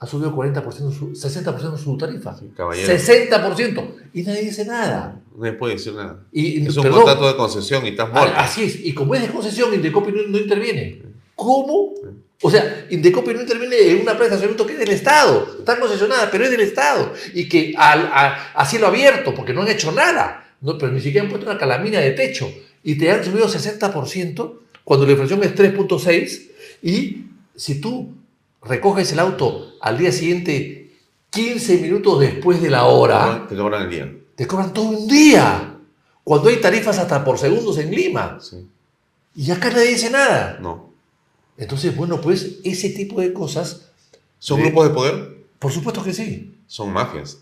ha subido 40%, su- 60% su tarifa. Sí, caballero. 60%. Y nadie dice nada. No me puede decir nada. Y, Es un perdón, contrato de concesión y estás muerto. a- Así es, y como es de concesión, Indecopi no, no interviene. ¿Cómo? O sea, Indecopi no interviene en una playa de estacionamiento que es del Estado, está concesionada, pero es del Estado, y que al, a, a cielo abierto, porque no han hecho nada, no, pero ni siquiera han puesto una calamina de techo, y te han subido 60% cuando la inflación es 3.6, y si tú recoges el auto al día siguiente, 15 minutos después de la hora, Te cobran el día. te cobran todo un día, cuando hay tarifas hasta por segundos en Lima. Sí. Y acá nadie dice nada. No. Entonces, bueno, pues ese tipo de cosas, ¿Son grupos de poder? por supuesto que sí. Son mafias.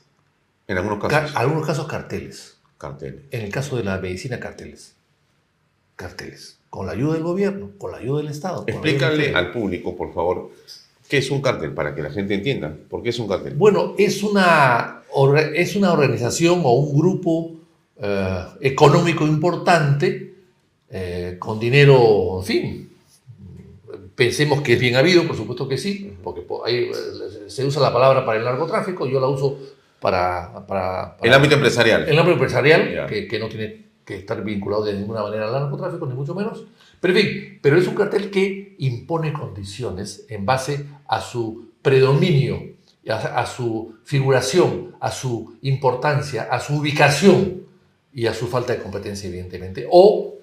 En algunos Ca- casos. algunos casos carteles. Carteles. En el caso de la medicina, carteles. Carteles. Con la ayuda del gobierno, con la ayuda del Estado. Explícale al público, por favor, qué es un cartel para que la gente entienda. ¿Por qué es un cartel? Bueno, es una, es una organización o un grupo eh, económico importante eh, con dinero, en fin. Pensemos que es bien habido, por supuesto que sí, porque po- ahí, eh, se usa la palabra para el narcotráfico, yo la uso para... para, para El ámbito empresarial. el ámbito empresarial, que no tiene que estar vinculado de ninguna manera al narcotráfico, ni mucho menos. Pero en fin, pero es un cartel que impone condiciones en base a su predominio, a, a su figuración, a su importancia, a su ubicación y a su falta de competencia, evidentemente. O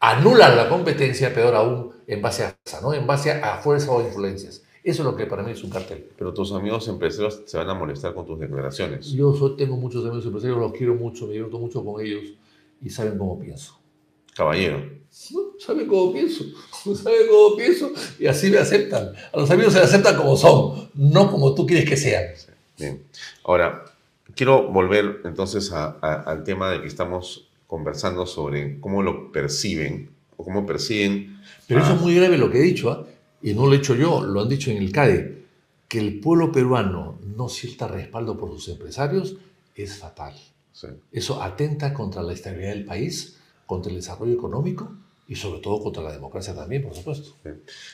anular la competencia, peor aún, en base a esa, ¿no? En base a fuerza o influencias. Eso es lo que para mí es un cartel. Pero tus amigos empresarios se van a molestar con tus declaraciones. Yo soy- tengo muchos amigos empresarios, los quiero mucho, me divierto mucho con ellos y saben cómo pienso. Caballero. ¿no? Saben cómo pienso, saben cómo pienso y así me aceptan. A los amigos se les aceptan como son, no como tú quieres que sean. Bien. Ahora, quiero volver entonces a- a- al tema de que estamos conversando sobre cómo lo perciben o cómo perciben. Pero eso Ah. es muy grave lo que he dicho, ¿ah? y no lo he hecho yo, lo han dicho en el CADE, que el pueblo peruano no sienta respaldo por sus empresarios es fatal. Sí. Eso atenta contra la estabilidad del país, contra el desarrollo económico y sobre todo contra la democracia también, por supuesto. Sí.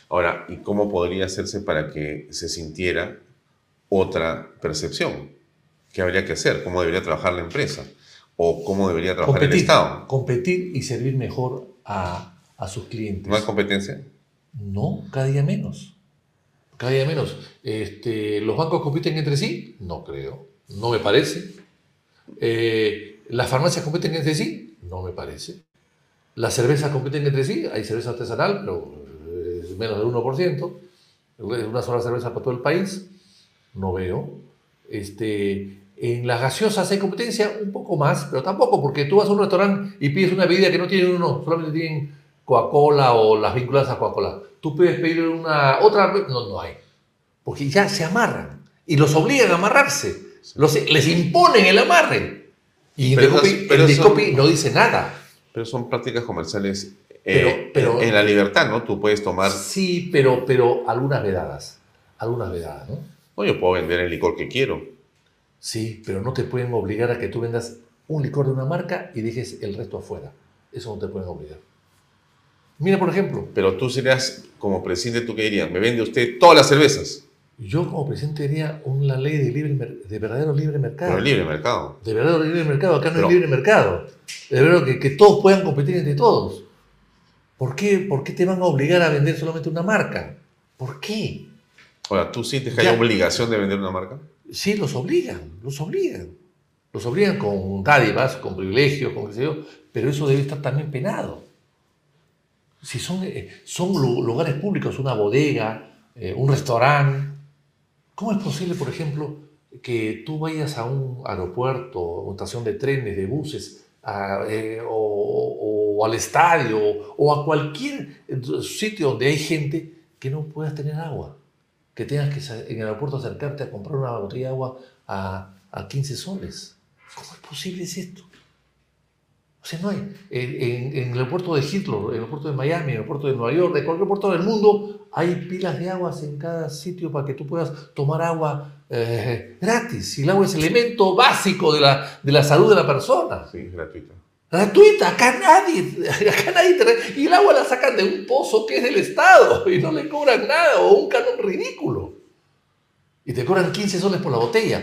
Ahora, ¿y cómo podría hacerse para que se sintiera otra percepción? ¿Qué habría que hacer? ¿Cómo debería trabajar la empresa? ¿O cómo debería trabajar Competir, el Estado? competir y servir mejor a, a sus clientes. ¿No hay competencia? No, cada día menos. Cada día menos. Este, ¿Los bancos compiten entre sí? No creo. No me parece. Eh, ¿Las farmacias compiten entre sí? No me parece. ¿Las cervezas compiten entre sí? Hay cerveza artesanal, pero es menos del 1%. Es una sola cerveza para todo el país. No veo. Este, en las gaseosas hay competencia un poco más, pero tampoco, porque tú vas a un restaurante y pides una bebida que no tiene uno, solamente tienen Coca-Cola o las vinculadas a Coca-Cola. Tú puedes pedir una otra, no, no hay. Porque ya se amarran y los obligan a amarrarse. Los, les imponen el amarre. Y Pero esas- eso- no dice nada. Pero son prácticas comerciales eh, Pero- pero- en la libertad, ¿no? Tú puedes tomar... Sí, pero, pero algunas vedadas. Algunas vedadas, ¿no? No, yo puedo vender el licor que quiero. Sí, pero no te pueden obligar a que tú vendas un licor de una marca y dejes el resto afuera. Eso no te pueden obligar. Mira, por ejemplo, Pero tú serías, como presidente, ¿tú qué dirías? ¿Me vende usted todas las cervezas? Yo como presidente haría una ley de, libre, de verdadero libre mercado. Pero libre mercado. De verdadero libre mercado. Acá no Pero- hay libre mercado. De verdad que, que todos puedan competir entre todos. ¿Por qué, ¿Por qué te van a obligar a vender solamente una marca? ¿Por qué? Ahora, ¿tú sientes que Ya. hay obligación de vender una marca? Sí, los obligan, los obligan. Los obligan con dádivas, con privilegios, con qué sé yo, pero eso debe estar también penado. Si son, eh, son lu- lugares públicos, una bodega, eh, un restaurante, ¿cómo es posible, por ejemplo, que tú vayas a un aeropuerto, o estación de trenes, de buses, eh, o, al estadio, o a cualquier sitio donde hay gente que no puedas tener agua? que tengas que en el aeropuerto acercarte a comprar una botella de agua a, a 15 soles. ¿Cómo es posible es esto? O sea, no hay. En, en- en el aeropuerto de Heathrow, en el aeropuerto de Miami, en el aeropuerto de Nueva York, de cualquier puerto del mundo, hay pilas de aguas en cada sitio para que tú puedas tomar agua eh, gratis. Y el agua es elemento básico de la, de la salud de la persona. Sí, gratuita. Gratuita, acá nadie, acá nadie te Y el agua la sacan de un pozo que es del Estado y no le cobran nada o un canon ridículo. Y te cobran 15 soles por la botella.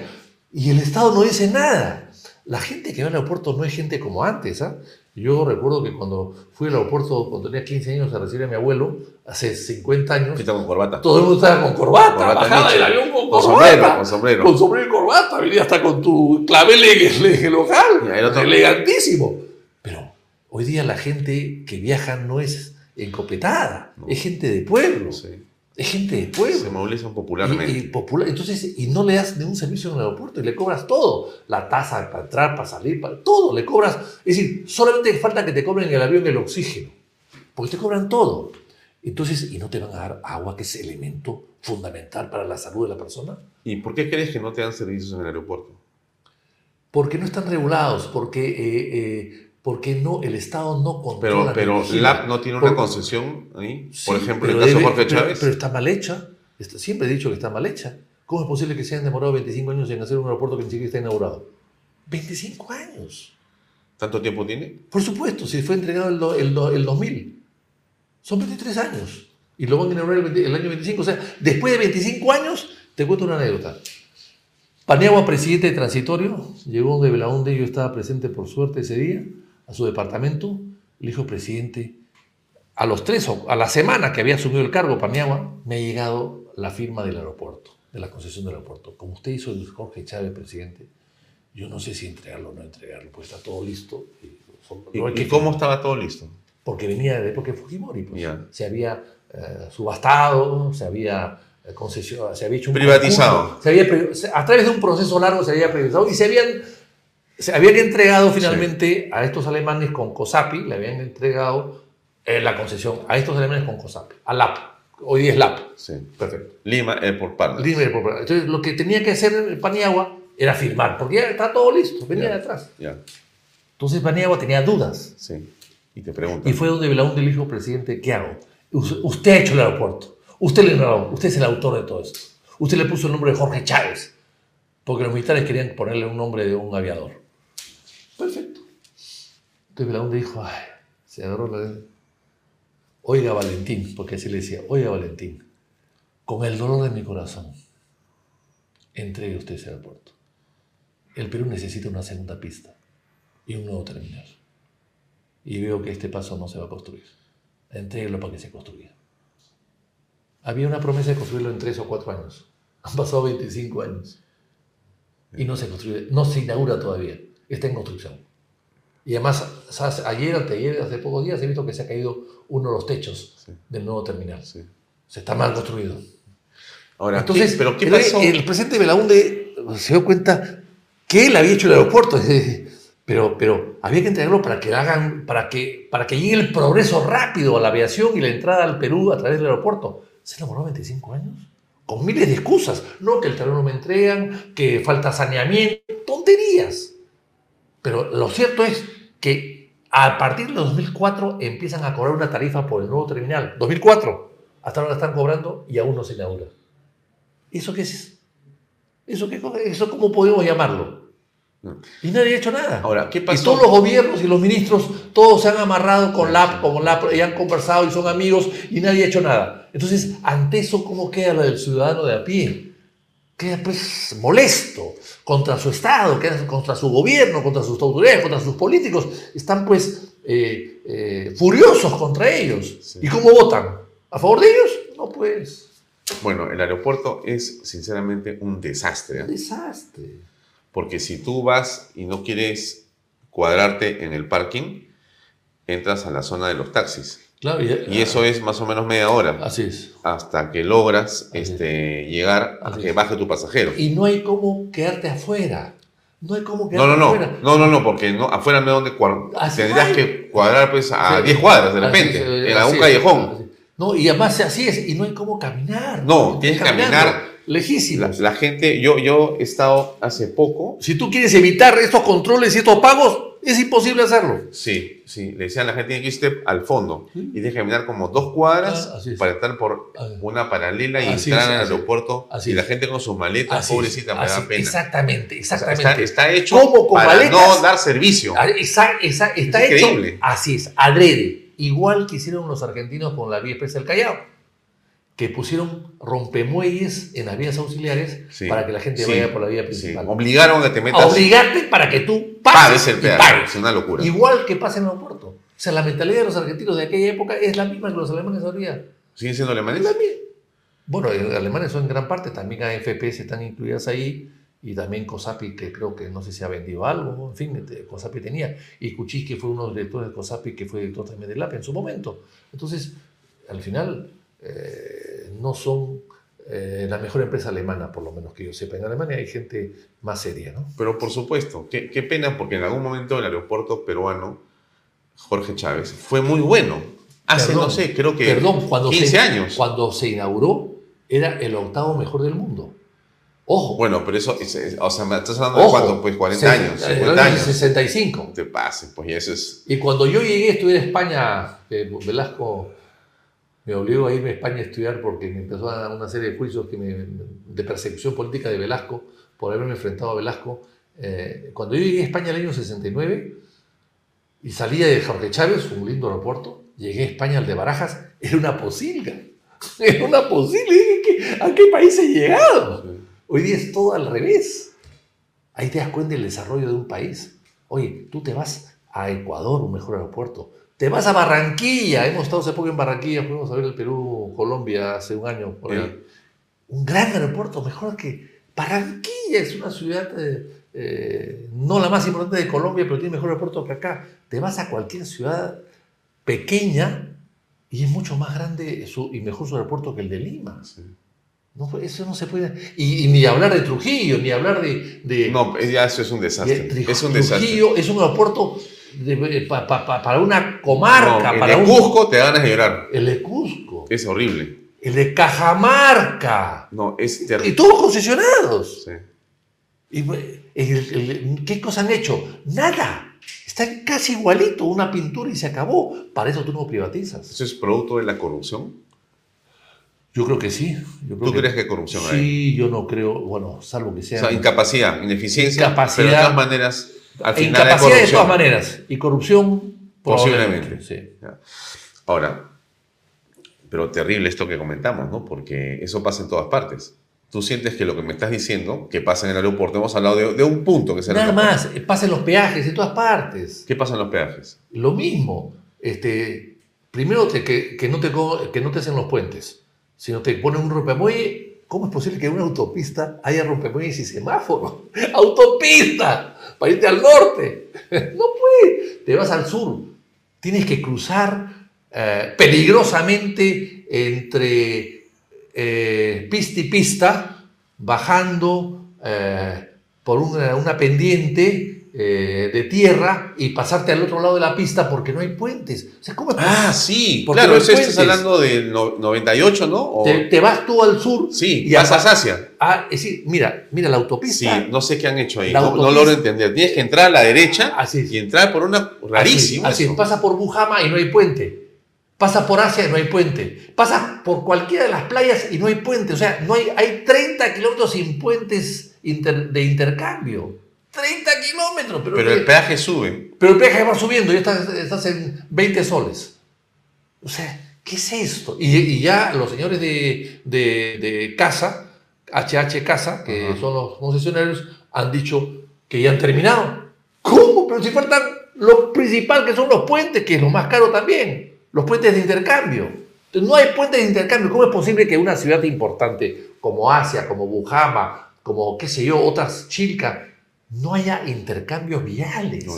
Y el Estado no dice nada. La gente que va al aeropuerto no es gente como antes. ¿ah? Yo recuerdo que cuando fui al aeropuerto, cuando tenía 15 años, a recibir a mi abuelo, hace 50 años, Ahorita con corbata. todo el mundo estaba con corbata. Corbata bajaba del avión con, Con corbata. sombrero, con sombrero. Con sombrero y corbata. Venía hasta con tu clavel en el, en el ojal. Y to- Elegantísimo. Pero hoy día la gente que viaja no es encopetada. No. Es gente de pueblo. Sí. Es gente de Se movilizan popularmente. y popular, entonces, y no le das ningún servicio en el aeropuerto y le cobras todo. La tasa para entrar, para salir, para todo. Le cobras. Es decir, solamente falta que te cobren en el avión el oxígeno. Porque te cobran todo. Entonces, ¿y no te van a dar agua, que es elemento fundamental para la salud de la persona? ¿Y por qué crees que no te dan servicios en el aeropuerto? Porque no están regulados, porque, eh, eh, porque no, el Estado no controla. Pero, pero. LAP no tiene una concesión ahí. Sí, Por ejemplo, en pero el caso de Jorge pero- Chávez. Pero está mal hecha. Está- siempre he dicho que está mal hecha. ¿Cómo es posible que se hayan demorado 25 años en hacer un aeropuerto que ni siquiera está inaugurado? 25 años. ¿Tanto tiempo tiene? Por supuesto, si fue entregado el, el, el 2000. Son 23 años. Y lo van a inaugurar el, 20 el año 25. O sea, después de 25 años, te cuento una anécdota. Paniagua, presidente transitorio, llegó de Belaunde, yo estaba presente por suerte ese día, a su departamento, le dijo, presidente, a los tres o a la semana que había asumido el cargo Paniagua, me ha llegado la firma del aeropuerto, de la concesión del aeropuerto. Como usted hizo el Jorge Chávez, presidente, yo no sé si entregarlo o no entregarlo, pues está todo listo. y ¿Y, cómo estaba todo listo? Porque venía de época de Fujimori, pues. Ya. Se había eh, subastado, se había eh, concesión, se había hecho un Privatizado. concurso, se había, a través de un proceso largo se había privatizado y se habían, se habían entregado finalmente a estos alemanes con COSAPI, le habían entregado eh, la concesión a estos alemanes con COSAPI, a LAP. Hoy día es LAP. Sí. Perfecto. Lima Airport Partners. Libre de propiedad. Entonces, lo que tenía que hacer Paniagua era firmar, porque ya está todo listo, venía de atrás. Ya, Entonces Paniagua tenía dudas. sí. Y te pregunto. Y fue donde Belaúnde le dijo, presidente, ¿qué hago? Us- Usted ha hecho el aeropuerto. Usted, le, usted es el autor de todo esto. Usted le puso el nombre de Jorge Chávez, porque los militares querían ponerle un nombre de un aviador. Perfecto. Entonces Belaúnde dijo, ay, se agarró la... oiga Valentín, porque así le decía, oiga Valentín, con el dolor de mi corazón, entregue usted ese aeropuerto. El Perú necesita una segunda pista y un nuevo terminal. Y veo que este paso no se va a construir. Entréguelo para que se construya. Había una promesa de construirlo en tres o cuatro años. Han pasado 25 años. Y no se construye, no se inaugura todavía. Está en construcción. Y además, ayer, anteayer, hace pocos días he visto que se ha caído uno de los techos del nuevo terminal. Se está mal construido. Ahora, Entonces, ¿qué- ¿pero qué el, pasó? el presidente Belaunde se dio cuenta que él había hecho el aeropuerto, pero, pero había que entregarlo para que hagan, para que, para que llegue el progreso rápido a la aviación y la entrada al Perú a través del aeropuerto. Se demoró 25 años, con miles de excusas. No, que el terreno no me entregan, que falta saneamiento, tonterías. Pero lo cierto es que a partir del 2004 empiezan a cobrar una tarifa por el nuevo terminal. 2004. Hasta ahora la están cobrando y aún no se inaugura. ¿Eso qué es? ¿Eso, qué, ¿Eso cómo podemos llamarlo? Y nadie ha hecho nada. Ahora, ¿qué Y pasó? todos los gobiernos y los ministros, todos se han amarrado con la, con la, y han conversado y son amigos y nadie ha hecho nada. Entonces, ante eso, ¿cómo queda lo del ciudadano de a pie? Queda pues molesto contra su Estado, queda contra su gobierno, contra sus autoridades, contra sus políticos. Están pues eh, eh, furiosos contra ellos. ¿Y cómo votan? ¿A favor de ellos? No, pues. Bueno, el aeropuerto es sinceramente un desastre. ¿eh? Un desastre. Porque si tú vas y no quieres cuadrarte en el parking, entras a la zona de los taxis. Claro, Y eso es más o menos media hora. Así es. Hasta que logras es. este, llegar a Así que es. baje tu pasajero. Y no hay cómo quedarte afuera. No hay cómo No, quedarte no, no, afuera. no, no, no, porque no, afuera no hay donde cuadrar. Tendrías hay. que cuadrar pues a Sí. 10 cuadras de repente, es, en algún es, callejón. No, y además así es, y no hay cómo caminar. No, tienes que caminar. La, Lejísimos. la gente, yo, yo he estado hace poco, Si tú quieres evitar estos controles y estos pagos, es imposible hacerlo. sí, sí, le decían a la gente tiene que irse al fondo y tienes que caminar como dos cuadras Ah, es. para estar por Ah. una paralela y Así entrar es, al aeropuerto Así y la gente con sus maletas, Así pobrecita, me da pena. Exactamente, O sea, exactamente. Está, está hecho ¿Cómo con para maletas? no dar servicio. Ah, esa- esa- está Es hecho increíble. así es, adrede. Igual que hicieron los argentinos con la vía del Callao, que pusieron rompemuelles en las vías auxiliares Sí, para que la gente sí, vaya por la vía sí. principal. Obligaron a que te A metas. obligarte para que tú Pagues pagues el peaje. Es una locura. Igual que pasa en el aeropuerto. O sea, la mentalidad de los argentinos de aquella época es la misma que los alemanes hoy día. ¿Siguen siendo Es alemanes? la misma. Bueno, los alemanes son en gran parte, también AFP están incluidas ahí, y también COSAPI, que creo que no sé si ha vendido algo, en fin, este, COSAPI tenía, y Cuchis, que fue uno de los directores de COSAPI, que fue director también del APE en su momento. Entonces, al final, eh, no son eh, la mejor empresa alemana, por lo menos que yo sepa. En Alemania hay gente más seria, ¿no? Pero por supuesto, qué, qué pena porque en algún momento el aeropuerto peruano, Jorge Chávez, fue muy bueno. Hace, Perdón, no sé, creo que Perdón, cuando 15 se, años. Cuando se inauguró, era el octavo mejor del mundo. Ojo. Bueno, pero eso, es- es- o sea, me estás hablando de Ojo, cuánto, pues 40 se- años, en el 50 año años. 65. No te pases, pues y eso es... Y cuando yo llegué estudiar a España, eh, Velasco me obligó a irme a España a estudiar porque me empezó a dar una serie de juicios que me- de persecución política de Velasco por haberme enfrentado a Velasco. Eh, cuando yo llegué a España el año 69 y salía de Jorge Chávez, un lindo aeropuerto, llegué a España al de Barajas, era una posilga. Era una posilga. Dije, ¿qué- ¿A qué país he llegado? Hoy día es todo al revés. Ahí te das cuenta del desarrollo de un país. Oye, tú te vas a Ecuador, un mejor aeropuerto. Te vas a Barranquilla. Hemos estado hace poco en Barranquilla, fuimos a ver el Perú, Colombia, hace un año. por ahí. Un gran aeropuerto, mejor que Barranquilla. Es una ciudad, eh, no la más importante de Colombia, pero tiene mejor aeropuerto que acá. Te vas a cualquier ciudad pequeña y es mucho más grande su- y mejor su aeropuerto que el de Lima. No, eso no se puede. Y, y ni hablar de Trujillo, ni hablar de. de No, ya eso es un desastre. Es un desastre. Trujillo es un aeropuerto de- pa- pa- pa- para una comarca, No, el para de un. Cusco te da ganas de llorar. El de Cusco, Es horrible. el de Cajamarca. No, es Y terrible. todos concesionados. Sí. Y, el- el- ¿Qué cosa han hecho? Nada. Está casi igualito, una pintura y se acabó. Para eso tú no privatizas. ¿Eso es producto de la corrupción? Yo creo que sí. Yo creo ¿Tú crees que hay corrupción ahí? Sí, yo no creo, bueno, salvo que O sea. sea, incapacidad, ineficiencia, Incapacidad. pero de todas maneras, al e final hay incapacidad de todas maneras. Y corrupción, Posiblemente. Sí. Ahora, Pero terrible esto que comentamos, ¿no? Porque eso pasa en todas partes. Tú sientes que lo que me estás diciendo, que pasa en el aeropuerto, hemos hablado de, de un punto que es el Nada más, pasa en los peajes, en todas partes. ¿Qué pasa en los peajes? Lo mismo. Este, primero te- que, que no te, que no te hacen los puentes, sino te ponen un rompemuelle. ¿Cómo es posible que en una autopista haya rompemuelles y semáforos? ¡Autopista! Para irte al norte. No puede. Te vas al sur. Tienes que cruzar eh, peligrosamente entre eh, pista y pista, bajando eh, por una pendiente eh, de tierra y pasarte al otro lado de la pista porque no hay puentes. O sea, ¿cómo es Ah, sí, claro, eso estás hablando del no- 98, ¿no? O- te, te vas tú al sur sí, y pasas apa- hacia. Ah, es decir, mira, mira la Sí, autopista. no sé qué han hecho ahí. No, no logro entender. Tienes que entrar a la derecha Así y entrar por una. Rarísimo. Así, así pasa por Bujama y no hay puente. Pasa por Asia y no hay puente. Pasa por cualquiera de las playas y no hay puente. O sea, no hay, hay 30 kilómetros sin puentes inter- de intercambio. 30 kilómetros. Pero, el peaje sube. Pero el peaje va subiendo, ya estás, estás en 20 soles. O sea, ¿qué es esto? Y, y ya los señores de, de, de Casa, HH Casa, que son los concesionarios, han dicho que ya han terminado. ¿Cómo? Pero si faltan lo principal que son los puentes, que es lo más caro también. Los puentes de intercambio. Entonces, no hay puentes de intercambio. ¿Cómo es posible que una ciudad importante como Asia, como Bujama, como qué sé yo, otras Chilca, no haya intercambios viales? No,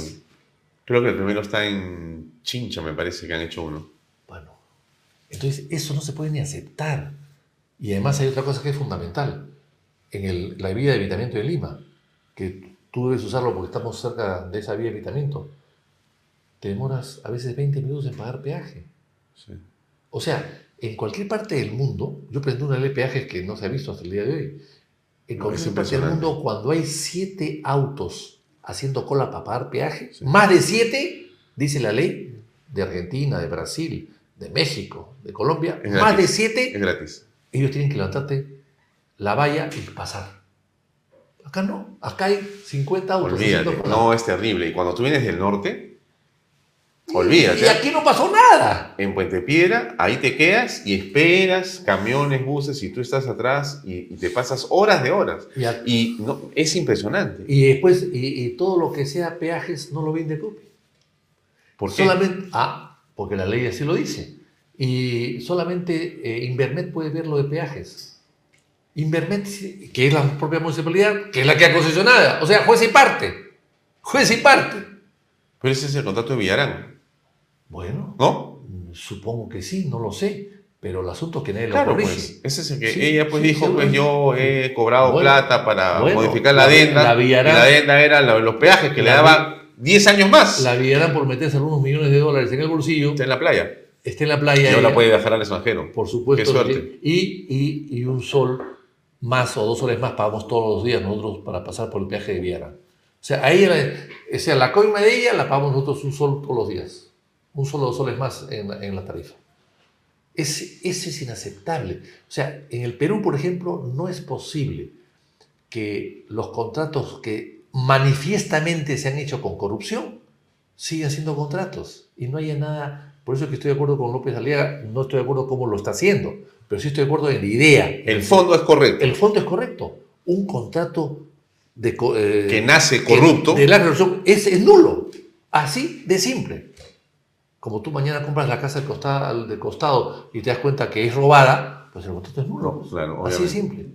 Creo que el primero está en Chincha, me parece que han hecho uno. Bueno, entonces eso no se puede ni aceptar. Y además hay otra cosa que es fundamental. En el- la vía de evitamiento de Lima, que tú debes usarlo porque estamos cerca de esa vía de evitamiento, te demoras a veces 20 minutos en pagar peaje. Sí. O sea, en cualquier parte del mundo, yo prendí una ley de peajes que no se ha visto hasta el día de hoy. En parte del mundo, cuando hay siete autos haciendo cola para pagar peaje, Sí. más de siete, dice la ley de Argentina, de Brasil, de México, de Colombia, Es más de siete, Es gratis. ellos tienen que levantarte la valla y pasar. Acá no, acá hay 50 autos. Olvídate. No, es terrible. Y cuando tú vienes del norte, olvídate. Y aquí no pasó nada. En Puente Piedra, ahí te quedas y esperas camiones, buses, y tú estás atrás y, y te pasas horas de horas. Y, a- Y no, es impresionante. y después, y, y todo lo que sea peajes no lo vende Copi. ¿Por qué? Solamente, ah, porque la ley así lo dice. Y solamente eh, Invermet puede ver lo de peajes. Invermet, sí, que es la propia municipalidad, que es la que ha concesionado. O sea, juez y parte. Juez y parte. Pero ese es el contrato de Villarán, Bueno, ¿no? mm, supongo que sí, no lo sé. Pero el asunto es que nadie lo Claro, corrige. pues. Ese es el que Sí, ella pues sí, dijo, sí, pues yo he cobrado Bueno, plata para bueno, modificar la adenda. la Villarán- y la adenda era los peajes que le daban 10 años más. La Villarán por meterse algunos millones de dólares en el bolsillo, Está en la playa. está en la playa. Y no la ella- puede viajar al extranjero. Por supuesto. Qué suerte. Y, y, y un sol más o dos soles más pagamos todos los días nosotros para pasar por el peaje de Viera. O sea, a ella, la- o sea, la coima de ella la pagamos nosotros un sol todos los días. Un solo dos soles más en, en la tarifa. Es, eso es inaceptable. O sea, en el Perú, por ejemplo, no es posible que los contratos que manifiestamente se han hecho con corrupción sigan siendo contratos y no haya nada. Por eso es que estoy de acuerdo con López Aliaga, no estoy de acuerdo cómo lo está haciendo, pero sí estoy de acuerdo en la idea. El fondo es correcto. El fondo es correcto. Un contrato de, eh, Que nace que- corrupto. de la corrupción es, es nulo. Así de simple. Como tú mañana compras la casa del costado, del costado y te das cuenta que es robada, pues el contrato es nulo. Claro, Así de simple.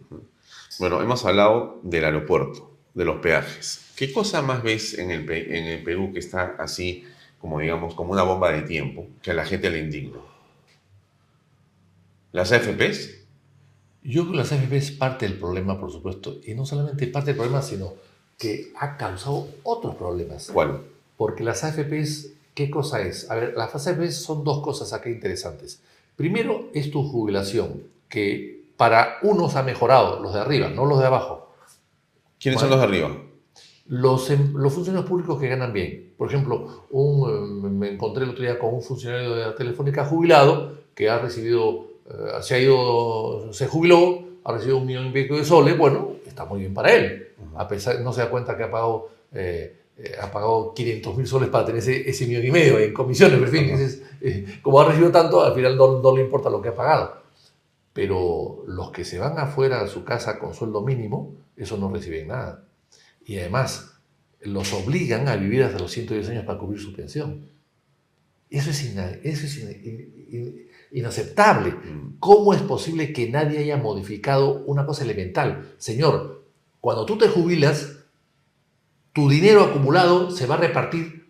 Bueno, hemos hablado del aeropuerto, de los peajes. ¿Qué cosa más ves en el, en el Perú que está así, como digamos, como una bomba de tiempo, que a la gente le indigna? ¿Las AFPs? Yo creo que las AFP es parte del problema, por supuesto, y no solamente parte del problema, sino que ha causado otros problemas. ¿Cuál? Porque las AFPs, ¿qué cosa es? A ver, las AFPs son dos cosas acá interesantes. Primero es tu jubilación, que para unos ha mejorado, los de arriba, no los de abajo. ¿Quiénes Bueno. son los de arriba? Los, em- los funcionarios públicos que ganan bien. Por ejemplo, un, eh, me encontré el otro día con un funcionario de la Telefónica jubilado que ha recibido, eh, se ha ido, se jubiló, ha recibido un millón y pico de soles. Bueno, está muy bien para él. A pesar, no se da cuenta que ha pagado, eh, eh, ha pagado 500 mil soles para tener ese, ese millón y medio en comisiones, pero en fin, es, eh, como ha recibido tanto, al final no, no le importa lo que ha pagado. Pero los que se van afuera a su casa con sueldo mínimo, eso no reciben nada. Y además, los obligan a vivir hasta los 110 años para cubrir su pensión. Eso es, ina- eso es ina- in- in- inaceptable. ¿Cómo es posible que nadie haya modificado una cosa elemental? Señor, cuando tú te jubilas, tu dinero acumulado se va a repartir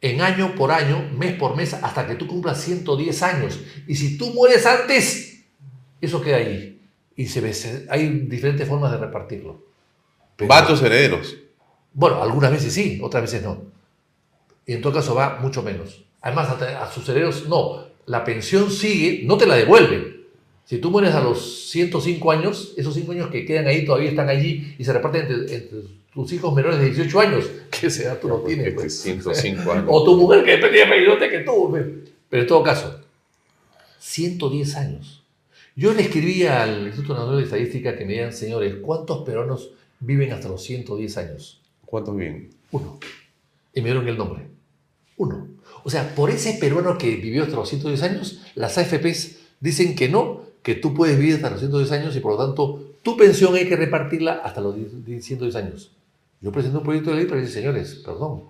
en año por año, mes por mes, hasta que tú cumplas 110 años. Y si tú mueres antes, eso queda ahí. Y se ve, se- hay diferentes formas de repartirlo. Pero- Va a tus herederos. bueno, algunas veces sí, otras veces no. Y en todo caso va mucho menos. Además, a, a sus herederos no. La pensión sigue, no te la devuelven. Si tú mueres a los 105 años, esos 5 años que quedan ahí todavía están allí y se reparten entre, entre tus hijos menores de 18 años, que esa edad tú no tienes. Pues. 105 años. O tu mujer que dependía de que tú. pues. Pero en todo caso, 110 años. Yo le escribí al Instituto Nacional de Estadística que me digan, señores, ¿cuántos peruanos viven hasta los 110 años? ¿Cuántos viven? Uno. Y me dieron el nombre. Uno. O sea, por ese peruano que vivió hasta los 110 años, las AFPs dicen que no, que tú puedes vivir hasta los 110 años y por lo tanto tu pensión hay que repartirla hasta los 10 110 años. Yo presento un proyecto de ley para decir, señores, perdón,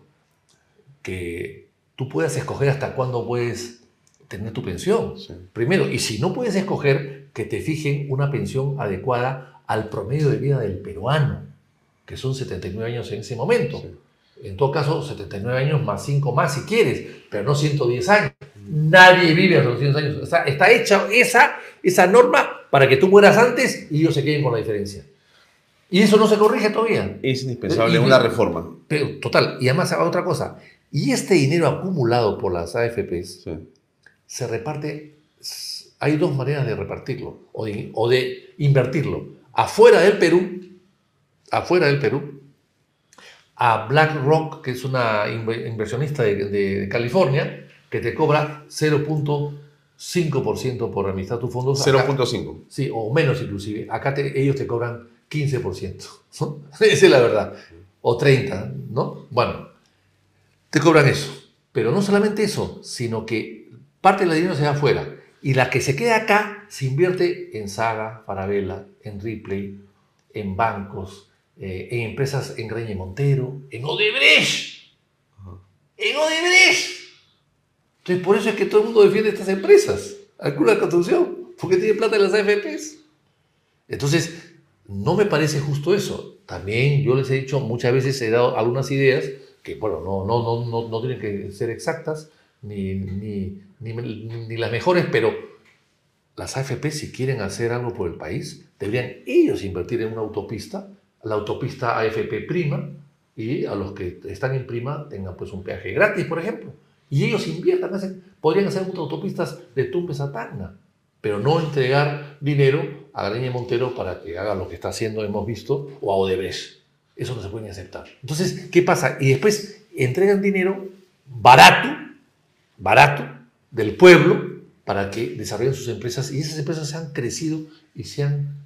que tú puedas escoger hasta cuándo puedes tener tu pensión. Sí. Primero, y si no puedes escoger, que te fijen una pensión adecuada al promedio de vida del peruano, que son 79 años en ese momento. En todo caso, 79 años más 5 más si quieres, pero no 110 años. Nadie vive hasta los 110 años. Está, está hecha esa, esa norma para que tú mueras antes y ellos se queden con la diferencia. Y eso no se corrige todavía. Es indispensable Y- una reforma. Pero, total, y además otra cosa. Y este dinero acumulado por las AFPs Sí. se reparte, hay dos maneras de repartirlo o de, o de invertirlo. Afuera del Perú, afuera del Perú, a BlackRock, que es una inve- inversionista de, de- de California, que te cobra 0.5% por administrar tus fondos. Acá- 0.5. Sí, o menos inclusive. Acá te- ellos te cobran 15%. ¿no? Esa es la verdad. O 30, ¿no? Bueno, te cobran eso. Pero no solamente eso, sino que parte del dinero se va afuera. Y la que se queda acá se invierte en Saga, Farabella, en Ripley, en bancos, eh, en empresas en Greña y Montero, en Odebrecht. En Odebrecht. Entonces, por eso es que todo el mundo defiende estas empresas. Alguna construcción, porque tiene plata en las AFPs. Entonces, no me parece justo eso. También yo les he dicho, muchas veces he dado algunas ideas que, bueno, no, no, no, no, tienen que ser exactas, ni, ni, ni, ni las mejores, pero las AFP, si quieren hacer algo por el país, deberían ellos invertir en una autopista, la autopista AFP prima, y a los que están en prima tengan pues un peaje gratis, por ejemplo. Y ellos inviertan, hacen, podrían hacer autopistas de Tumbes a Tacna, pero no entregar dinero a Gareña Montero para que haga lo que está haciendo, hemos visto, o a Odebrecht. Eso no se puede ni aceptar. Entonces, ¿qué pasa? Y después entregan dinero barato, barato, del pueblo, para que desarrollen sus empresas y esas empresas se han crecido y se han,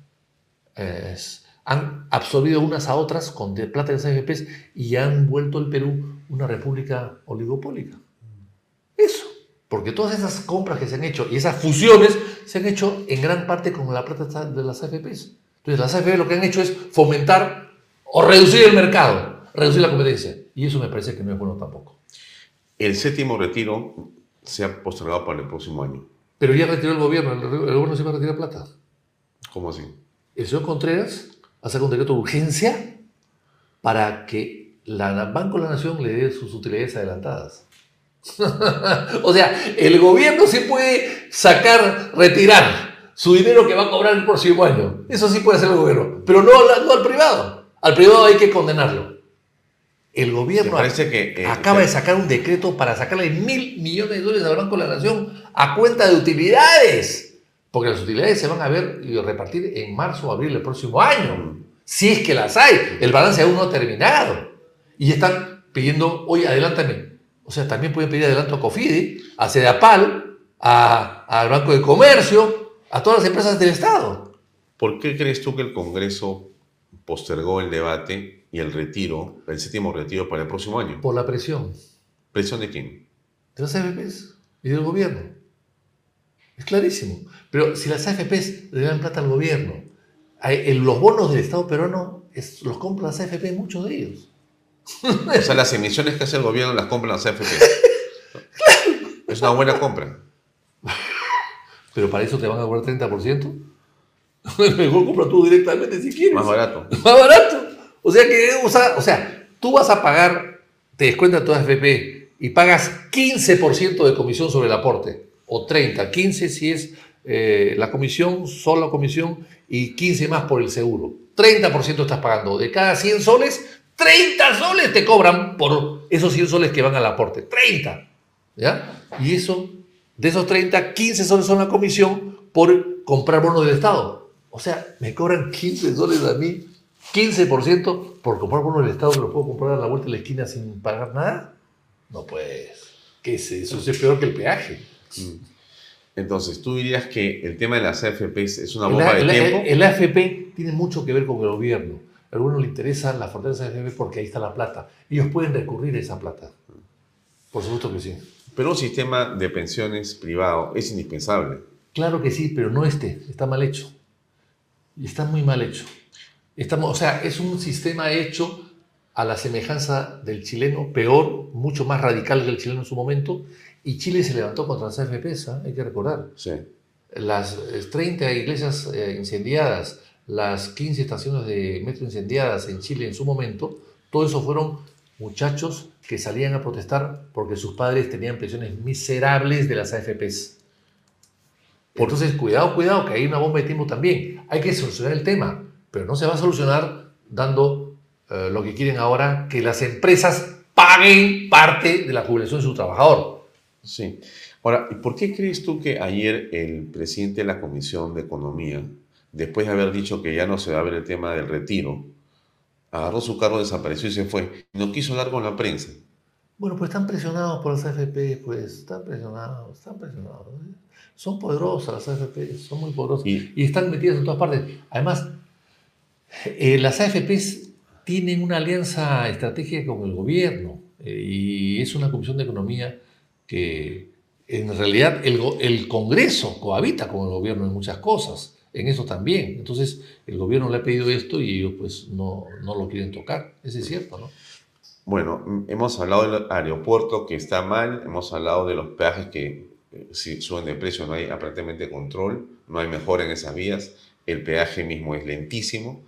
han absorbido unas a otras con plata de las AFPs y han vuelto el Perú una república oligopólica. Porque todas esas compras que se han hecho y esas fusiones se han hecho en gran parte con la plata de las AFPs. Entonces las AFP lo que han hecho es fomentar o reducir el mercado, reducir la competencia. Y eso me parece que no es bueno tampoco. El séptimo retiro se ha postergado para el próximo año. Pero ya retiró el gobierno, el, el gobierno se va a retirar plata. ¿Cómo así? El señor Contreras ha sacado un decreto de urgencia para que la Banco de la Nación le dé sus utilidades adelantadas. o sea, el gobierno sí puede sacar, retirar su dinero que va a cobrar el próximo año. Eso sí puede hacer el gobierno, pero no, al- no al privado. Al privado hay que condenarlo. El gobierno parece que... eh, acaba de sacar un decreto para sacarle mil millones de dólares al Banco de la Nación a cuenta de utilidades. Porque las utilidades se van a ver y repartir en marzo o abril del próximo año. Si es que las hay. El balance aún no ha terminado. Y están pidiendo, oye, adelántame. O sea, también pueden pedir adelanto a Cofide, a Sedapal, a- al Banco de Comercio, a todas las empresas del Estado. ¿Por qué crees tú que el Congreso postergó el debate y el retiro, el séptimo retiro para el próximo año? Por la presión ¿Presión de quién? de las AFPs. y del gobierno. Es clarísimo. Pero si las AFPs le dan plata al gobierno, los bonos del Estado peruano los compran las AFP, muchos de ellos. O sea, las emisiones que hace el gobierno las compran las AFP. Es una buena compra. Pero para eso te van a cobrar 30%. Mejor compra tú directamente si quieres. Más barato. Más barato. O sea que, o sea, o sea tú vas a pagar, te descuenta tu AFP y pagas 15% de comisión sobre el aporte, o 30, 15 si es eh, la comisión, solo comisión, y 15 más por el seguro. 30% estás pagando. De cada 100 soles, 30 soles te cobran por esos 100 soles que van al aporte. 30. ¿Ya? Y eso, de esos 30, 15 soles son la comisión por comprar bonos del Estado. O sea, me cobran 15 soles a mí, 15% por comprar bonos del Estado que lo puedo comprar a la vuelta de la esquina sin pagar nada. No pues, ¿qué es eso? Eso es peor que el peaje. Mm. Entonces, tú dirías que el tema de las AFP es una bomba de tiempo. El, AFP tiene mucho que ver con el gobierno. Al gobierno le interesa la fortaleza de AFP porque ahí está la plata. Ellos pueden recurrir a esa plata. Por supuesto que sí. Pero un sistema de pensiones privado es indispensable. Claro que sí, pero no este. Está mal hecho. Y está muy mal hecho. Estamos, o sea, es un sistema hecho a la semejanza del chileno, peor, mucho más radical que el chileno en su momento, y Chile se levantó contra las AFPs, ¿ah? hay que recordar. Sí. Las 30 eh, iglesias eh, incendiadas, las 15 estaciones de metro incendiadas en Chile en su momento, todo eso fueron muchachos que salían a protestar porque sus padres tenían pensiones miserables de las AFPs. Entonces, cuidado, cuidado, que hay una bomba de tiempo también. Hay que solucionar el tema, pero no se va a solucionar dando eh, lo que quieren ahora, que las empresas paguen parte de la jubilación de su trabajador. Sí. Ahora, ¿por qué crees tú que ayer el presidente de la Comisión de Economía, después de haber dicho que ya no se va a ver el tema del retiro, agarró su carro, desapareció y se fue? No quiso hablar con la prensa. Bueno, pues están presionados por las AFP, pues están presionados, están presionados. Son poderosas las AFP, son muy poderosas y, están metidas en todas partes. Además, eh, las AFPs tienen una alianza estratégica con el gobierno eh, y es una comisión de economía que en realidad el, el, Congreso cohabita con el gobierno en muchas cosas, en eso también. Entonces el gobierno le ha pedido esto y ellos pues no, no lo quieren tocar. Ese es cierto, ¿no? Bueno, hemos hablado del aeropuerto que está mal, hemos hablado de los peajes que eh, si suben de precio no hay aparentemente control, no hay mejora en esas vías, el peaje mismo es lentísimo,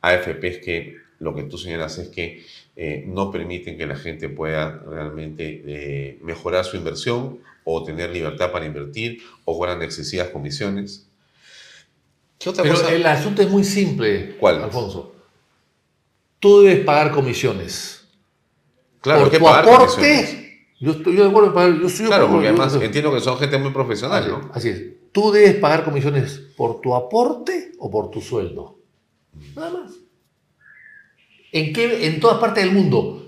AFPs que lo que tú señalas es que eh, no permiten que la gente pueda realmente eh, mejorar su inversión o tener libertad para invertir o cobran excesivas comisiones. ¿Qué otra Pero el asunto es muy simple, ¿Cuál? Alfonso. Tú debes pagar comisiones. Claro, por que tu aporte. Yo estoy de acuerdo en pagar. Yo claro, porque además entiendo que son gente muy profesional, ¿no? Así es. Tú debes pagar comisiones por tu aporte o por tu sueldo. Nada más. ¿En, qué, en todas partes del mundo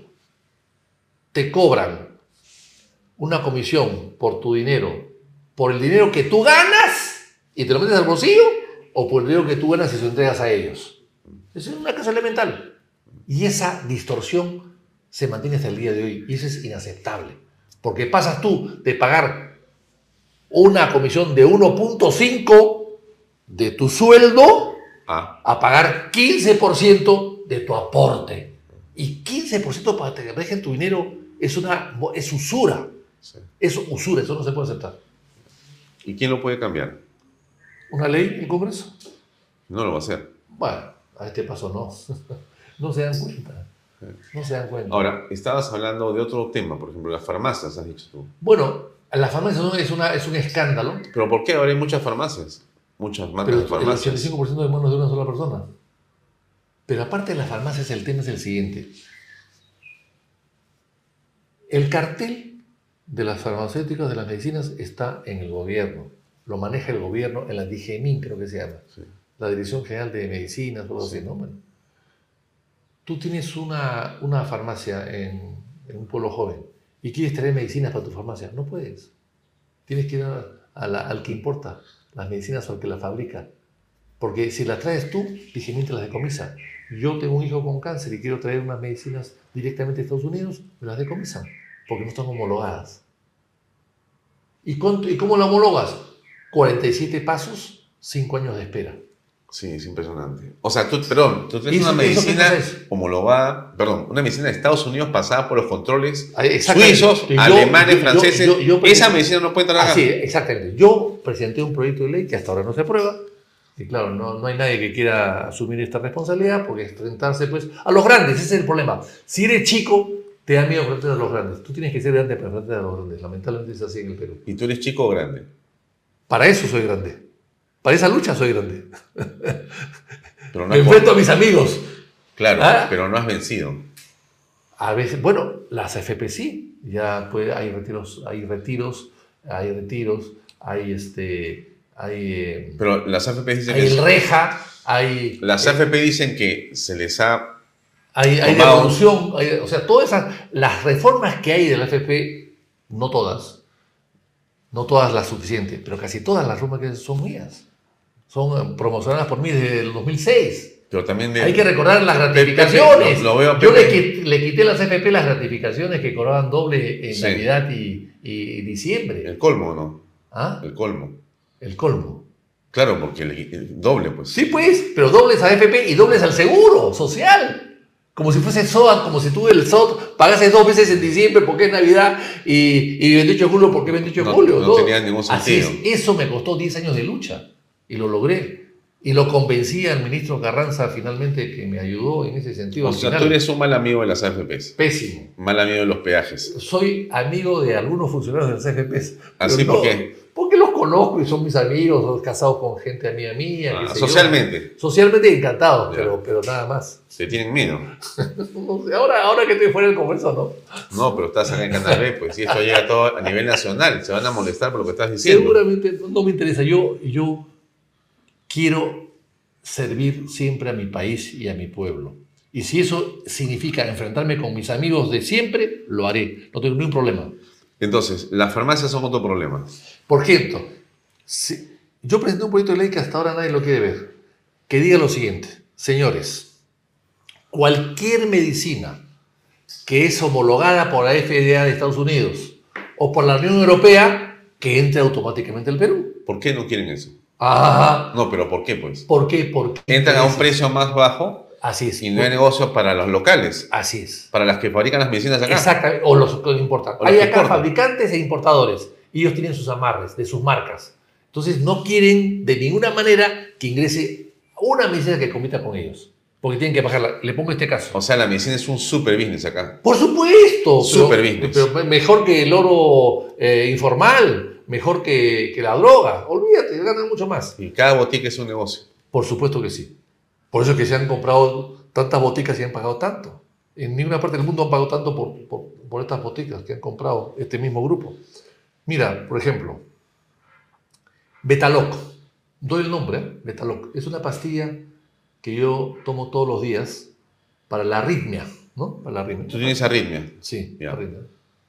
te cobran una comisión por tu dinero, por el dinero que tú ganas y te lo metes al bolsillo, o por el dinero que tú ganas y se lo entregas a ellos. Es una cosa elemental. Y esa distorsión se mantiene hasta el día de hoy y eso es inaceptable. Porque pasas tú de pagar una comisión de 1.5 de tu sueldo ah. a pagar 15% de tu aporte. Y 15% para que te dejen tu dinero es, una, es usura. Es usura, eso no se puede aceptar. ¿Y quién lo puede cambiar? ¿Una ley en Congreso? No lo va a hacer. Bueno, a este paso no. no se dan cuenta. No se dan cuenta. Ahora, estabas hablando de otro tema, por ejemplo, las farmacias, has dicho tú. Bueno, las farmacias es, una, es un escándalo. ¿Pero por qué? Ahora hay muchas farmacias. Muchas marcas de farmacias. El 85% de manos de una sola persona. Pero aparte de las farmacias, el tema es el siguiente. El cartel de las farmacéuticas, de las medicinas, está en el gobierno. Lo maneja el gobierno en la DGMIN, creo que se llama. La Dirección General de Medicinas, todo así, ¿no? tú tienes una, una farmacia en, un pueblo joven y quieres traer medicinas para tu farmacia. No puedes. Tienes que ir al que importa las medicinas o al que las fabrica. Porque si las traes tú, DGMIN te las decomisa yo tengo un hijo con cáncer y quiero traer unas medicinas directamente de Estados Unidos, me las decomisan, porque no están homologadas. ¿Y, cuánto- ¿Y cómo la homologas? 47 pasos, 5 años de espera. Sí, es impresionante. O sea, tú, perdón, tú tienes ¿Eso- una medicina homologada, perdón, una medicina de Estados Unidos pasada por los controles Ah, exactamente. suizos, Yo- alemanes, yo- franceses. yo- yo- Esa medicina no puede entrar acá. Así, exactamente. Yo presenté un proyecto de ley que hasta ahora no se aprueba. Y claro, no, no hay nadie que quiera asumir esta responsabilidad porque es enfrentarse pues, a los grandes. Ese es el problema. Si eres chico, te da miedo enfrentarte a los grandes. Tú tienes que ser grande para enfrentarte a los grandes. Lamentablemente es así en el Perú. ¿Y tú eres chico o grande? Para eso soy grande. Para esa lucha soy grande. Pero no Me enfrento a mis amigos. Claro, ¿Ah? pero no has vencido. A veces, bueno, las AFP sí, ya pues, hay retiros, hay retiros, hay retiros, hay este, hay, eh, Pero las AFP dicen hay que el reja, hay, las eh, AFP dicen que se les ha hay, hay devolución, hay- o sea, todas esas, las reformas que hay de la AFP, no todas, no todas las suficientes, pero casi todas las reformas que son mías, son eh, promocionadas por mí desde el 2006. pero también de Hay que recordar las Pepe, gratificaciones. lo- lo veo, Yo le, le quité las FP las gratificaciones que cobraban doble en Sí. Navidad y, y diciembre. el colmo, ¿no? ¿Ah? El colmo. El colmo. Claro, porque el, el doble, pues. Sí, pues, pero dobles a FP y dobles al seguro social. Como si fuese SOAT, como si tú el SOAT pagases dos veces en diciembre porque es Navidad y, y 28 de julio porque es 28 de No- julio. no tenía ningún Así sentido. es. Eso me costó 10 años de lucha y lo logré. Y lo convencí al ministro Carranza finalmente que me ayudó en ese sentido. O sea, final. tú eres un mal amigo de las AFPs. Pésimo. Mal amigo de los peajes. soy amigo de algunos funcionarios de las AFPs. ¿Así por qué? Conozco y son mis amigos, son casados con gente amiga mía. Ah, qué sé yo. socialmente. Socialmente encantados, pero, pero nada más. Se tienen miedo. No sé, ahora, ahora que estoy fuera del comercio, ¿no? No, pero estás acá en Canal B, pues si esto llega todo a nivel nacional, se van a molestar por lo que estás diciendo. Seguramente no, no me interesa. Yo, yo quiero servir siempre a mi país y a mi pueblo. Y si eso significa enfrentarme con mis amigos de siempre, lo haré. No tengo ningún problema. Entonces, las farmacias son otro problema. Por ejemplo, si- yo presenté un proyecto de ley que hasta ahora nadie lo quiere ver, que diga lo siguiente, señores, cualquier medicina que es homologada por la FDA de Estados Unidos o por la Unión Europea, que entre automáticamente al Perú. ¿Por qué no quieren eso? Ajá. No, pero ¿por qué, pues? ¿Por qué? Porque Entran a un precio más bajo Así es. y no hay negocio para los locales, Así es. para las que fabrican las medicinas acá. Exactamente. O los que importan. O Hay acá importan. fabricantes e importadores. Y ellos tienen sus amarres de sus marcas. Entonces no quieren de ninguna manera que ingrese una medicina que compita con ellos. Porque tienen que bajarla. Le pongo este caso. O sea, la medicina es un super business acá. Por supuesto. Super pero, business. pero mejor que el oro eh, informal. Mejor que, que la droga. Olvídate, ganan mucho más. Y cada botica es un negocio. Por supuesto que sí. Por eso es que se han comprado tantas boticas y han pagado tanto. En ninguna parte del mundo han pagado tanto por, por, por estas boticas que han comprado este mismo grupo. Mira, por ejemplo, Betaloc. Doy el nombre, ¿eh? Betaloc. Es una pastilla que yo tomo todos los días para la arritmia, ¿no? Para la arritmia. Tú tienes arritmia. Sí, Ya. arritmia.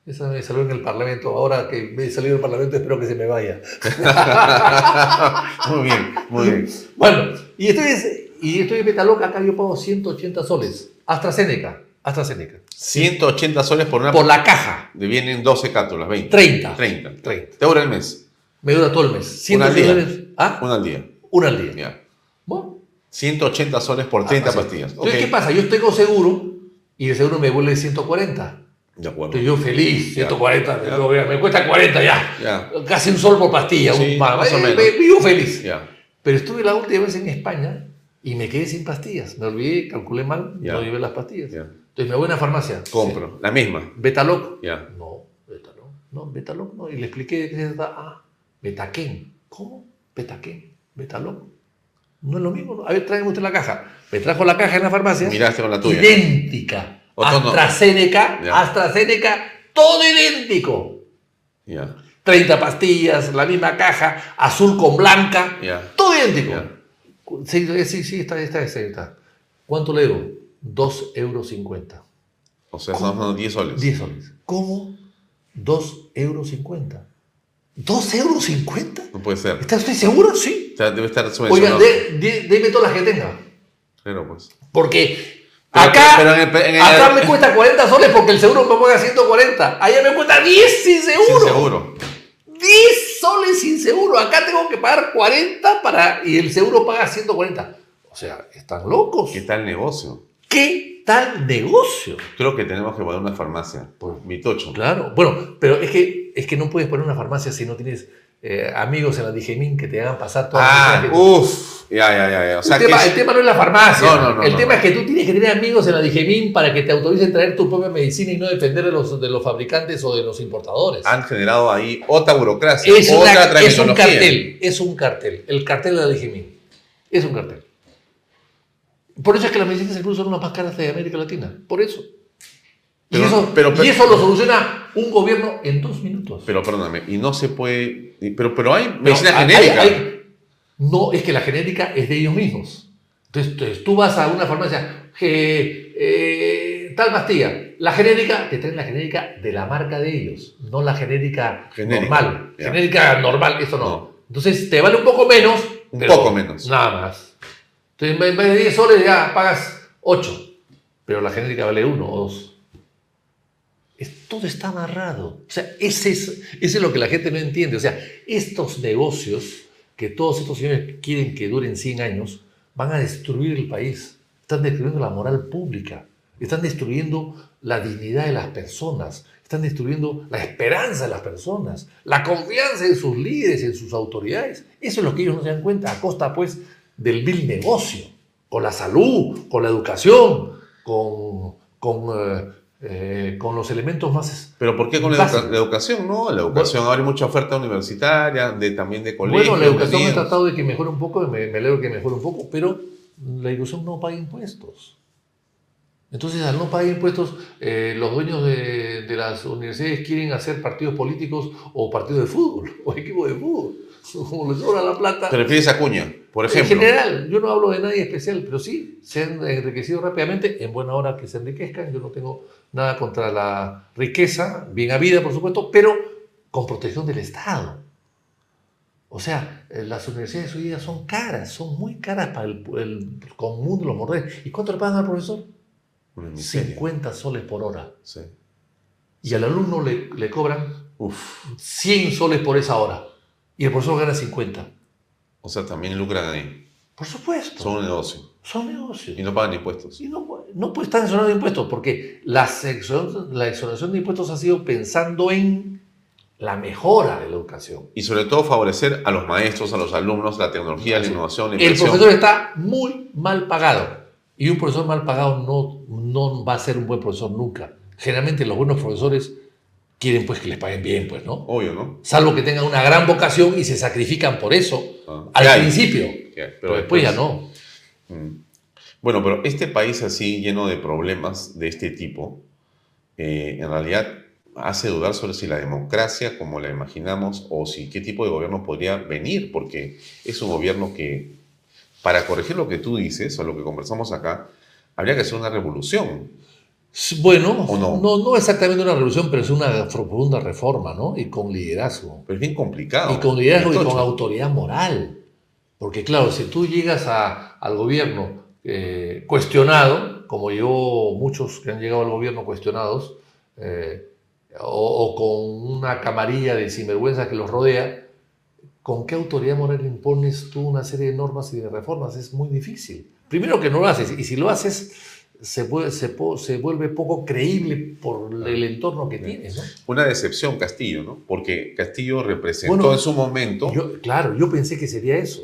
Esa me salió en el Parlamento. Ahora que me he salido del Parlamento espero que se me vaya. muy bien, muy bien. Bueno, y estoy, y estoy en Betaloc, acá yo pago 180 soles. AstraZeneca, AstraZeneca. 180 soles por una... Por la caja, Le vienen 12 cápsulas, 20. 30. 30. 30. Te dura el mes. Me dura todo el mes. Una al 180 día. soles. ¿Ah? Una al día. Una al día. Ya. Bueno, 180 soles por 30 así. pastillas. Entonces, Ok. ¿qué pasa? Yo tengo seguro y el seguro me vuelve 140. De acuerdo. Entonces yo feliz, Ya. 140. Ya. Me, me- cuesta 40 ya. Ya. Casi un sol por pastilla. Sí, un, más o eh, menos. me- vivo feliz. Ya. Pero estuve la última vez en España y me quedé sin pastillas. Me olvidé, calculé mal, Ya. no llevé las pastillas. Entonces me voy a una farmacia. Compro. La misma. Betaloc. Ya. No, Betaloc. No, Betaloc no. Y le expliqué qué trata. Ah, Betaquén. ¿Cómo? Betaquén. Betaloc. No es lo mismo. ¿no? A ver, tráigame usted la caja. Me trajo la caja en la farmacia. Miraste con la tuya. Idéntica. AstraZeneca. AstraZeneca. Todo idéntico. Ya. 30 pastillas, la misma caja, azul con blanca. Todo idéntico. Sí, sí, sí, está, está, está, está. ¿Cuánto le debo? 2,50 euros. O sea, estamos hablando de 10 soles. 10 soles. ¿Cómo? 2,50 euros. ¿2 euros 50? No puede ser. ¿Está usted seguro? Sí. O sea, debe estar subvencionado. de- de- deme todas las que tenga. Claro, pues. Porque Pero- acá, pero en el- en el- acá me cuesta 40 soles porque el seguro me paga 140. Allá me cuesta 10 sin Sin seguro. seguro. 10 sin seguro, acá tengo que pagar 40 para, y el seguro paga 140. O sea, están locos. ¿Qué tal negocio? ¿Qué tal negocio? Creo que tenemos que poner una farmacia. Por mi tocho. Claro, bueno, pero es que, es que no puedes poner una farmacia si no tienes eh, amigos en la Digemín que te hagan pasar todas Ah, las uff. Ya, ya, ya. ya. O sea, el, que tema, es- el tema no es la farmacia. No, no, no, el tema es que tú tienes que tener amigos en la Digemín para que te autoricen traer tu propia medicina y no depender de los, de los fabricantes o de los importadores. han generado ahí otra burocracia, es, una- otra es un cartel, es un cartel. El cartel de la Digemín. Es un cartel. Por eso es que las medicinas incluso son las más caras de América Latina. Por eso. Y, eso, pero- pero- y eso lo soluciona un gobierno en dos minutos. Pero perdóname, y no se puede. Pero, pero hay medicina genérica. hay- no, es que la genérica es de ellos mismos. Entonces, entonces, tú vas a una farmacia, que, eh, tal pastilla, la genérica, te traen la genérica de la marca de ellos, no la genérica, Genérica, normal. ya. Genérica normal, eso no. No. Entonces, te vale un poco menos. Un poco menos. Nada más. Entonces, en vez- de 10 soles, ya pagas 8. Pero la genérica vale 1 o 2. Es- todo está amarrado. O sea, ese es, ese es lo que la gente no entiende. O sea, estos negocios que todos estos señores quieren que duren 100 años, van a destruir el país. Están destruyendo la moral pública. Están destruyendo la dignidad de las personas. Están destruyendo la esperanza de las personas. La confianza en sus líderes, en sus autoridades. Eso es lo que ellos no se dan cuenta a costa, pues, del vil negocio. Con la salud, con la educación, con, con, eh, eh, con los elementos más Pero ¿por qué con la, educa- la educación? No, la educación ahora hay mucha oferta universitaria, de, también de colegios. Bueno, la educación medios. tratado de que mejore un poco, me, me alegro que mejore un poco, pero la educación no paga impuestos. Entonces, al no pagar impuestos, eh, los dueños de, de las universidades quieren hacer partidos políticos o partidos de fútbol, o equipos de fútbol. Como les sobra la plata. ¿Te refieres a Cuña, por ejemplo? En general, yo no hablo de nadie especial, pero sí, se han enriquecido rápidamente, en buena hora que se enriquezcan, yo no tengo nada contra la riqueza, bien habida por supuesto, pero con protección del Estado. O sea, eh, las universidades hoy día son caras, son muy caras para el, el común de los mortales. ¿Y cuánto le pagan al profesor? Una miseria. 50 soles por hora. Sí. Y al alumno le, le cobran Uf. 100 soles por esa hora. Y el profesor gana 50. O sea, también lucran ahí. Por supuesto. Son un negocio. son negocios. Y no pagan impuestos. Y no, no puede estar exonerado de impuestos, porque la, exon- la exoneración de impuestos ha sido pensando en la mejora de la educación. Y sobre todo favorecer a los maestros, a los alumnos, la tecnología, la Sí. innovación, la El profesor está muy mal pagado. Y un profesor mal pagado no, no va a ser un buen profesor nunca. Generalmente los buenos profesores quieren pues que les paguen bien, pues, ¿no? Obvio, ¿no? Salvo que tengan una gran vocación y se sacrifican por eso Ah, al ¿qué hay? principio. ¿Qué hay? Pero después ya no. Mm. Bueno, pero este país así lleno de problemas de este tipo, eh, en realidad hace dudar sobre si la democracia, como la imaginamos, o si qué tipo de gobierno podría venir, porque es un gobierno que, para corregir lo que tú dices, o lo que conversamos acá, habría que hacer una revolución. Bueno, ¿O no? no, no exactamente una revolución, pero es una profunda reforma, ¿no? Y con liderazgo. Pero es bien complicado. Y con liderazgo y con autoridad moral. Porque claro, si tú llegas a- al gobierno eh, cuestionado, como llegó muchos que han llegado al gobierno cuestionados, eh, o, o con una camarilla de sinvergüenzas que los rodea, ¿con qué autoridad moral impones tú una serie de normas y de reformas? Es muy difícil. Primero que no lo haces, y si lo haces, se, puede- se, po- se vuelve poco creíble por el entorno que tienes, ¿no? Una decepción Castillo, ¿no? Porque Castillo representó Bueno, en su momento... Yo, claro, yo pensé que sería eso.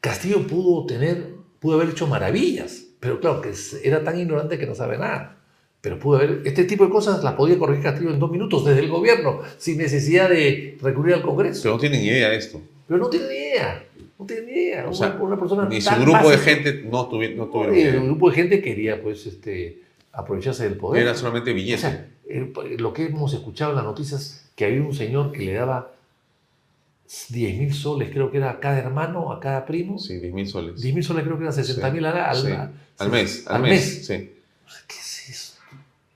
Castillo pudo tener, pudo haber hecho maravillas, pero claro, que era tan ignorante que no sabe nada. Pero pudo haber, este tipo de cosas las podía corregir Castillo en dos minutos desde el gobierno, sin necesidad de recurrir al Congreso. Pero no tienen idea de esto. Pero no tiene ni idea, no idea. O sea, una, persona Ni su grupo de gente no, tuvi- no tuvieron. Un grupo de gente quería pues, este, aprovecharse del poder. Era solamente O billete. sea, el- lo que hemos escuchado en las noticias, que había un señor que le daba 10 mil soles, creo que era a cada hermano, a cada primo. Sí, 10 mil soles. 10 mil soles creo que eran 60 mil al, al, Sí. al- mes, al, al mes. mes. Sí. ¿Qué es eso?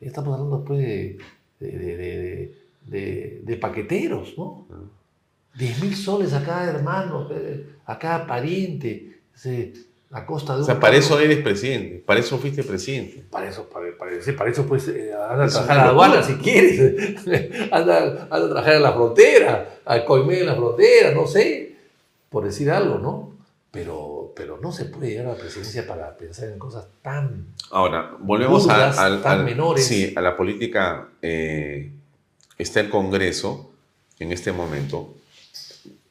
Estamos hablando después de, de, de, de- de- de paqueteros, ¿no? 10 mil soles a cada hermano, a cada pariente. A costa de O sea, un para eso eres presidente, para eso fuiste presidente. Para eso, para, para- para eso pues eh, anda a trabajar a la aduana si quieres. anda, anda a trabajar en la frontera, al COIME en la frontera, no sé, por decir algo, ¿no? Pero, pero no se puede llegar a la presidencia para pensar en cosas tan... Ahora, volvemos a, al- tan al- menores. sí, a la política. eh, está el Congreso en este momento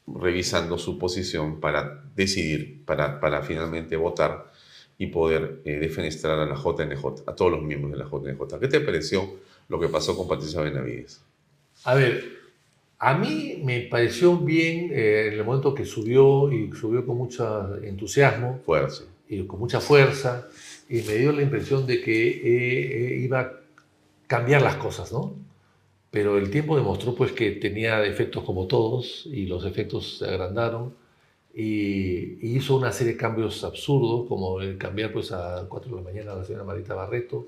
revisando su posición para decidir, para, para finalmente votar y poder eh, defenestrar a la JNJ, a todos los miembros de la JNJ. ¿Qué te pareció lo que pasó con Patricia Benavides? A ver, a mí me pareció bien eh, en el momento que subió y subió con mucho entusiasmo Fuerza. y con mucha fuerza y me dio la impresión de que eh, eh, iba a cambiar las cosas, ¿no? Pero el tiempo demostró pues que tenía defectos como todos y los efectos se agrandaron y, hizo una serie de cambios absurdos como el cambiar pues a 4 de la mañana a la señora Marita Barreto,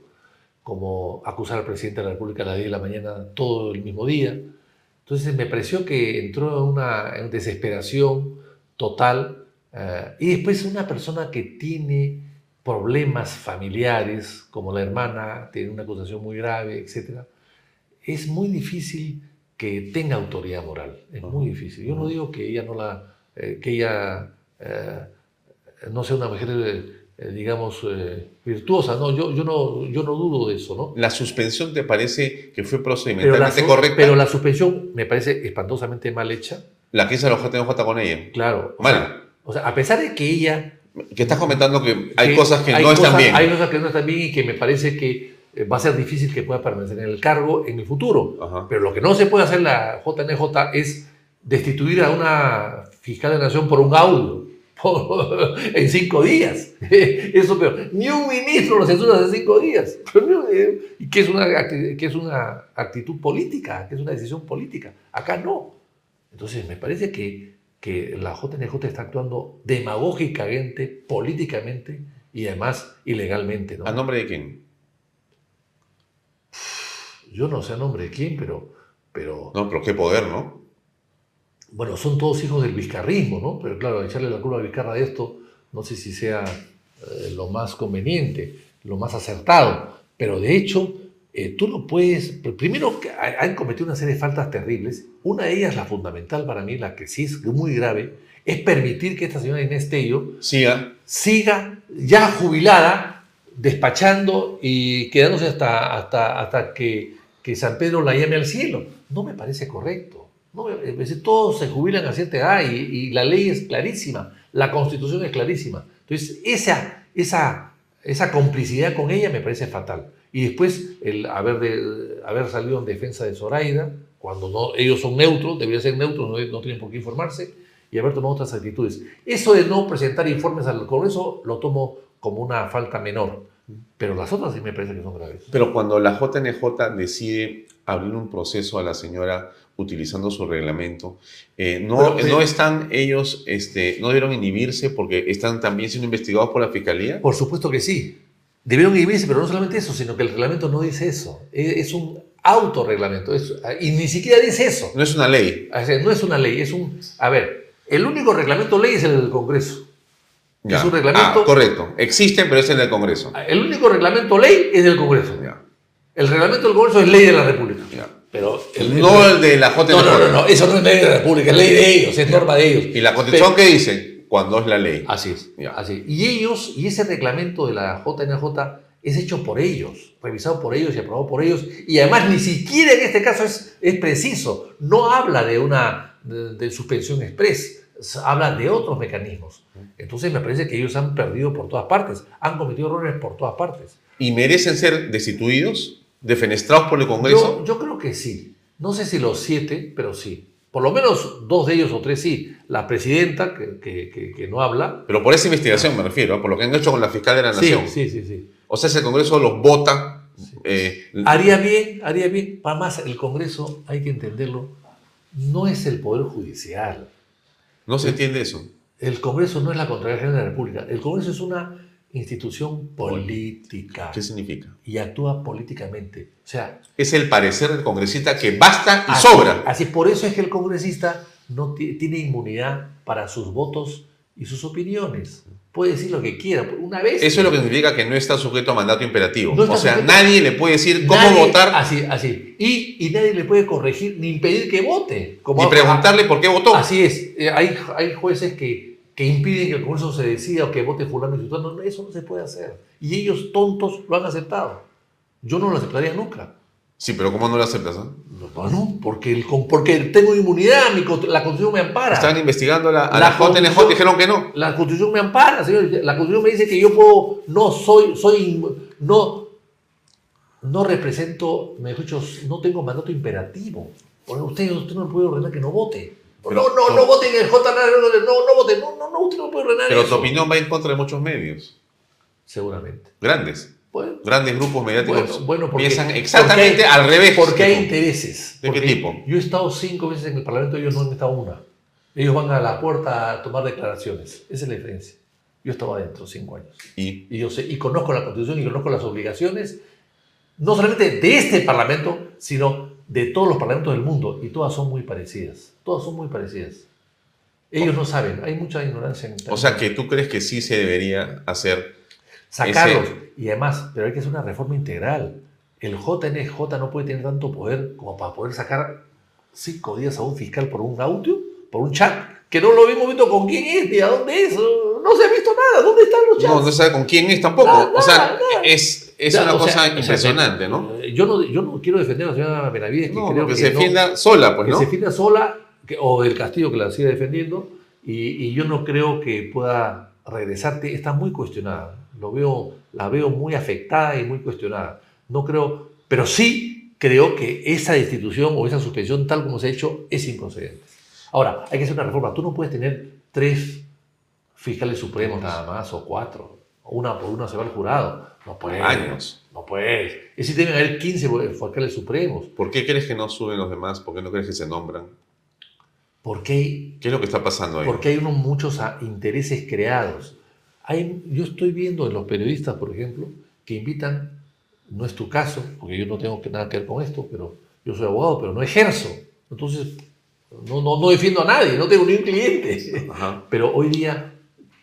como acusar al presidente de la República a las 10 de la mañana todo el mismo día. Entonces me pareció que entró en una en desesperación total eh, y después una persona que tiene problemas familiares, como la hermana tiene una acusación muy grave, etc., es muy difícil que tenga autoridad moral. Es muy difícil. Yo no digo que ella no la, eh, que ella eh, no sea una mujer, eh, digamos, virtuosa. No, yo, yo no, yo no dudo de eso, ¿no? ¿La suspensión te parece que fue Pero la, procedimentalmente correcta? pero la suspensión me parece espantosamente mal hecha. La que hizo la JNJ con ella. Claro. O Mal. sea, o sea, a pesar de que ella Que estás comentando que hay que cosas que no están bien. Hay cosas que no están bien y que me parece que va a ser difícil que pueda permanecer en el cargo en el futuro. Ajá. Pero lo que no se puede hacer la JNJ es destituir a una fiscal de nación por un audio por- en cinco días. Eso peor. Ni un ministro lo censura hace cinco días. Eh, que es, una, que es una actitud política, que es una decisión política. Acá no. Entonces me parece que, que la JNJ está actuando demagógicamente, políticamente y además ilegalmente. ¿no? ¿A nombre de quién? Yo no sé a nombre de quién, pero, pero No, pero qué poder, ¿no? bueno, son todos hijos del vizcarrismo, ¿no? Pero claro, echarle la culpa a Vizcarra de esto, no sé si sea eh, lo más conveniente, lo más acertado. Pero de hecho, eh, tú no puedes. Primero, han cometido una serie de faltas terribles. Una de ellas, la fundamental para mí, la que sí es muy grave, es permitir que esta señora Inés Tello Siga. siga ya jubilada, despachando y quedándose hasta, hasta, hasta que, que San Pedro la llame al cielo. No me parece correcto. No decir, todos se jubilan a cierta edad y, y la ley es clarísima, la constitución es clarísima. Entonces, esa, esa, esa complicidad con ella me parece fatal. Y después, el haber, de, haber salido en defensa de Zoraida, cuando no, ellos son neutros, deberían ser neutros, no, no tienen por qué informarse, y haber tomado otras actitudes. Eso de no presentar informes al Congreso lo tomo como una falta menor, pero las otras sí me parece que son graves. Pero cuando la JNJ decide abrir un proceso a la señora utilizando su reglamento, eh, no, Pero, no están ellos, este, no debieron inhibirse porque están también siendo investigados por la fiscalía. Por supuesto que sí. Debieron inhibirse, pero no solamente eso, sino que el reglamento no dice eso. Es es un autorreglamento. es- y ni siquiera dice eso. No es una ley. O sea, no es una ley, es un... A ver, el único reglamento ley es el del Congreso. Ya. Es un reglamento- Ah, correcto. Existen, pero es el del Congreso. El único reglamento ley es del Congreso. Ya, El reglamento del Congreso es ley de la República. ya. Pero el, No el de la JNJ. No, no, no, no, eso no es ley de la República, es ley de ellos, es norma de ellos. ¿Y la constitución Pero- qué dice? Cuando es la ley. Así es, Ya. así. Y ellos, y ese reglamento de la JNJ es hecho por ellos, revisado por ellos y aprobado por ellos, y además ni siquiera en este caso es, es preciso, no habla de una de, de suspensión express, habla de otros mecanismos. Entonces me parece que ellos han perdido por todas partes, han cometido errores por todas partes. ¿Y merecen ser destituidos? ¿Defenestrados por el Congreso? Yo, yo creo que sí. No sé si los siete, pero sí. Por lo menos dos de ellos o tres sí. La presidenta, que, que- que- que no habla. Pero por esa investigación me refiero, ¿eh? por lo que han hecho con la fiscal de la Sí, Nación. sí, sí, sí. O sea, si el Congreso los vota. eh, Haría bien, haría bien. Para más, el Congreso, hay que entenderlo, no es el Poder Judicial. No se entiende eso. El Congreso no es la Contraloría de la República. El Congreso es una institución política ¿Qué significa? y actúa políticamente. O sea, Es el parecer del congresista que basta y así, sobra. Así, por eso es que el congresista no ti- tiene inmunidad para sus votos y sus opiniones. Puede decir lo que quiera. Una vez. Eso es lo que significa que no está sujeto a mandato imperativo. No o sea, nadie le puede decir cómo Nadie- votar Así, así. Y, y nadie le puede corregir ni impedir que vote. Como ni preguntarle por qué votó. Así es. Eh, hay, hay jueces que, que impiden que el Congreso se decida o que vote fulano y sutano. No, Eso no se puede hacer. Y ellos, tontos, lo han aceptado. Yo no lo aceptaría nunca. Sí, pero ¿cómo no lo aceptas? ah? Bueno, porque, el, porque tengo inmunidad, mi la Constitución me ampara. Estaban investigando a la, a La la JNJ dijeron que no. La Constitución me ampara, señor. La Constitución me dice que yo puedo, no soy, soy, no, no represento, me dicho, no tengo mandato imperativo. Porque usted, usted no puede ordenar que no vote. Pero- no, no, no voten en el J, no, no, no voten, no, no, no, usted no puede ordenar Pero eso. tu opinión va en contra de muchos medios. Seguramente. Grandes. Bueno, Grandes grupos mediáticos bueno, bueno, piensan exactamente porque hay- al revés. Porque hay que tú. intereses. ¿De qué Porque tipo? Yo he estado cinco veces en el Parlamento, ellos no han estado una. Ellos van a la puerta a tomar declaraciones. Esa es la diferencia. Yo estaba adentro cinco años. Y Y yo sé, y conozco la Constitución y conozco las obligaciones, no solamente de este Parlamento, sino de todos los parlamentos del mundo. Y todas son muy parecidas. Todas son muy parecidas. Ellos no saben, hay mucha ignorancia en o sea que tú crees que sí se debería hacer. Sacarlos. ese- Y además, pero hay que hacer una reforma integral. El JNJ no puede tener tanto poder como para poder sacar cinco días a un fiscal por un audio, por un chat, que no lo hemos visto con quién es, ni a dónde es. No se ha visto nada. ¿Dónde están los chats? No, no sabe con quién es tampoco. Nada, o sea, nada. es, es una o cosa sea, impresionante, ¿no? eh, Yo no, yo no quiero defender a la señora Benavides, que No, creo que se no- defienda sola, pues, que ¿no? se defienda sola, que- o del Castillo que la siga defendiendo, y, y yo no creo que pueda regresarte. Está muy cuestionada. Lo veo, la veo muy afectada y muy cuestionada. No creo, pero sí creo que esa destitución o esa suspensión, tal como se ha hecho, es improcedente. Ahora, hay que hacer una reforma. Tú no puedes tener tres fiscales supremos nada más, o cuatro. Una por una se va al jurado. No puedes. Años. No puedes. Es decir, deben haber 15 fiscales supremos. ¿Por qué crees que no suben los demás? ¿Por qué no crees que se nombran? Porque hay ¿Qué es lo que está pasando ahí? Porque hay unos muchos intereses creados. Hay, yo estoy viendo en los periodistas, por ejemplo, que invitan, no es tu caso, porque yo no tengo nada que ver con esto, pero yo soy abogado, pero no ejerzo. Entonces, no, no, no defiendo a nadie, no tengo ni un cliente. Ajá, Pero hoy día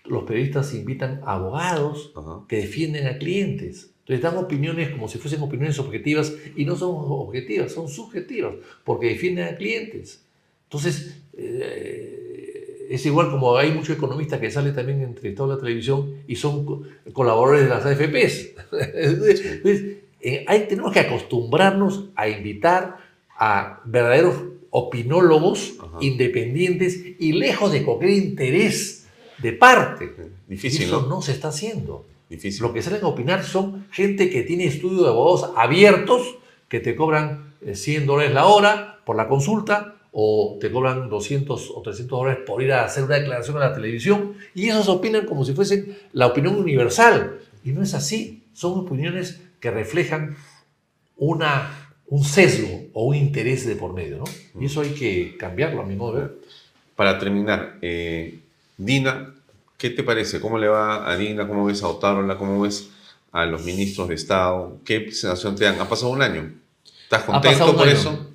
los periodistas invitan a abogados ajá. que defienden a clientes. Entonces dan opiniones como si fuesen opiniones objetivas y no son objetivas, son subjetivas, porque defienden a clientes. Entonces, eh, es igual como hay muchos economistas que salen también entrevistados en la televisión y son co- colaboradores de las AFPs. Entonces, eh, hay, tenemos que acostumbrarnos a invitar a verdaderos opinólogos Ajá. independientes y lejos de cualquier interés de parte. Difícil, y eso ¿no? no se está haciendo. Difícil. Lo que salen a opinar son gente que tiene estudio de abogados abiertos que te cobran eh, 100 dólares la hora por la consulta o te cobran 200 o 300 dólares por ir a hacer una declaración a la televisión y esos opinan como si fuesen la opinión universal. Y no es así. Son opiniones que reflejan una, un sesgo o un interés de por medio. ¿no? Y eso hay que cambiarlo a mi modo de ver. Para terminar, eh, Dina, ¿qué te parece? ¿Cómo le va a Dina? ¿Cómo ves a Otárola? ¿Cómo ves a los ministros de Estado? ¿Qué sensación te dan? Ha pasado un año. ¿Estás contento por año. eso?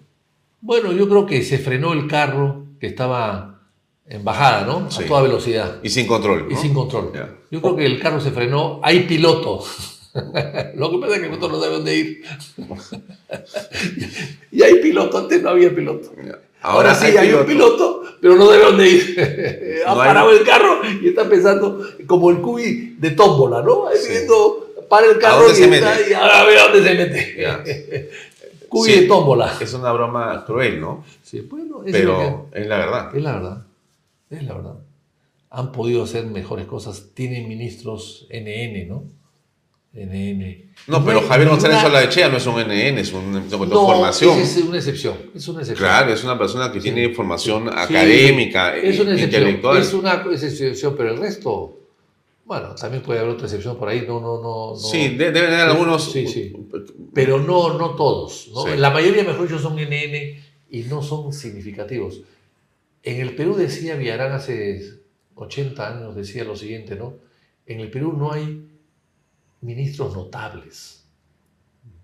Bueno, yo creo que se frenó el carro que estaba en bajada, ¿no? Sí. A toda velocidad. Y sin control. Y sin control. Yo creo que el carro se frenó. Hay piloto. Lo que pasa es que el piloto no sabe dónde ir. y hay piloto. Antes no había piloto. Ya. Ahora, sí, hay, un piloto, pero no sabe dónde ir. ha No hay- parado el carro y está pensando como el cubi de tómbola, ¿no? Ahí Sí. viendo, para el carro dónde y, se está, mete? y a ver dónde se mete. Cubi Sí. de tómbola. Es una broma cruel, ¿no? Sí, bueno, es que- Pero es la verdad. Es la verdad, es la verdad. Han podido hacer mejores cosas. Tienen ministros NN, ¿no? NN. No, pero Javier González Olaechea no es un NN, es un, No, formación. Es una excepción. Es una excepción. Claro, es una persona que tiene formación Sí, académica, es una excepción. intelectual. Es una excepción, pero el resto, bueno, también puede haber otra excepción por ahí. No, no, no. no. Sí, de- deben haber algunos. Sí, sí. Pero no, no todos. ¿no? Sí. La mayoría, mejor dicho, son NN y no son significativos. En el Perú decía Villarán hace 80 años, decía lo siguiente, ¿no? En el Perú no hay ministros notables.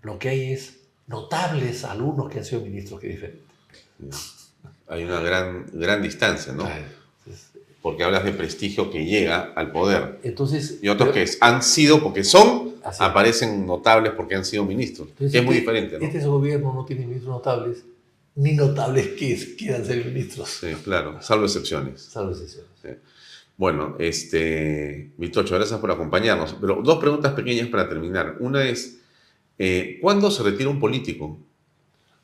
Lo que hay es notables alumnos que han sido ministros, que es diferente. Hay una gran, gran distancia, ¿no? Entonces, porque hablas de prestigio que llega al poder. Entonces, Y otros pero- que han sido porque son, aparecen notables porque han sido ministros. entonces es muy este- diferente, ¿no? Este gobierno no tiene ministros notables, ni notables que quieran ser ministros, Sí, claro, salvo excepciones. salvo excepciones. Bueno, este, Vitocho, gracias por acompañarnos. Pero dos preguntas pequeñas para terminar. Una es, eh, ¿cuándo se retira un político?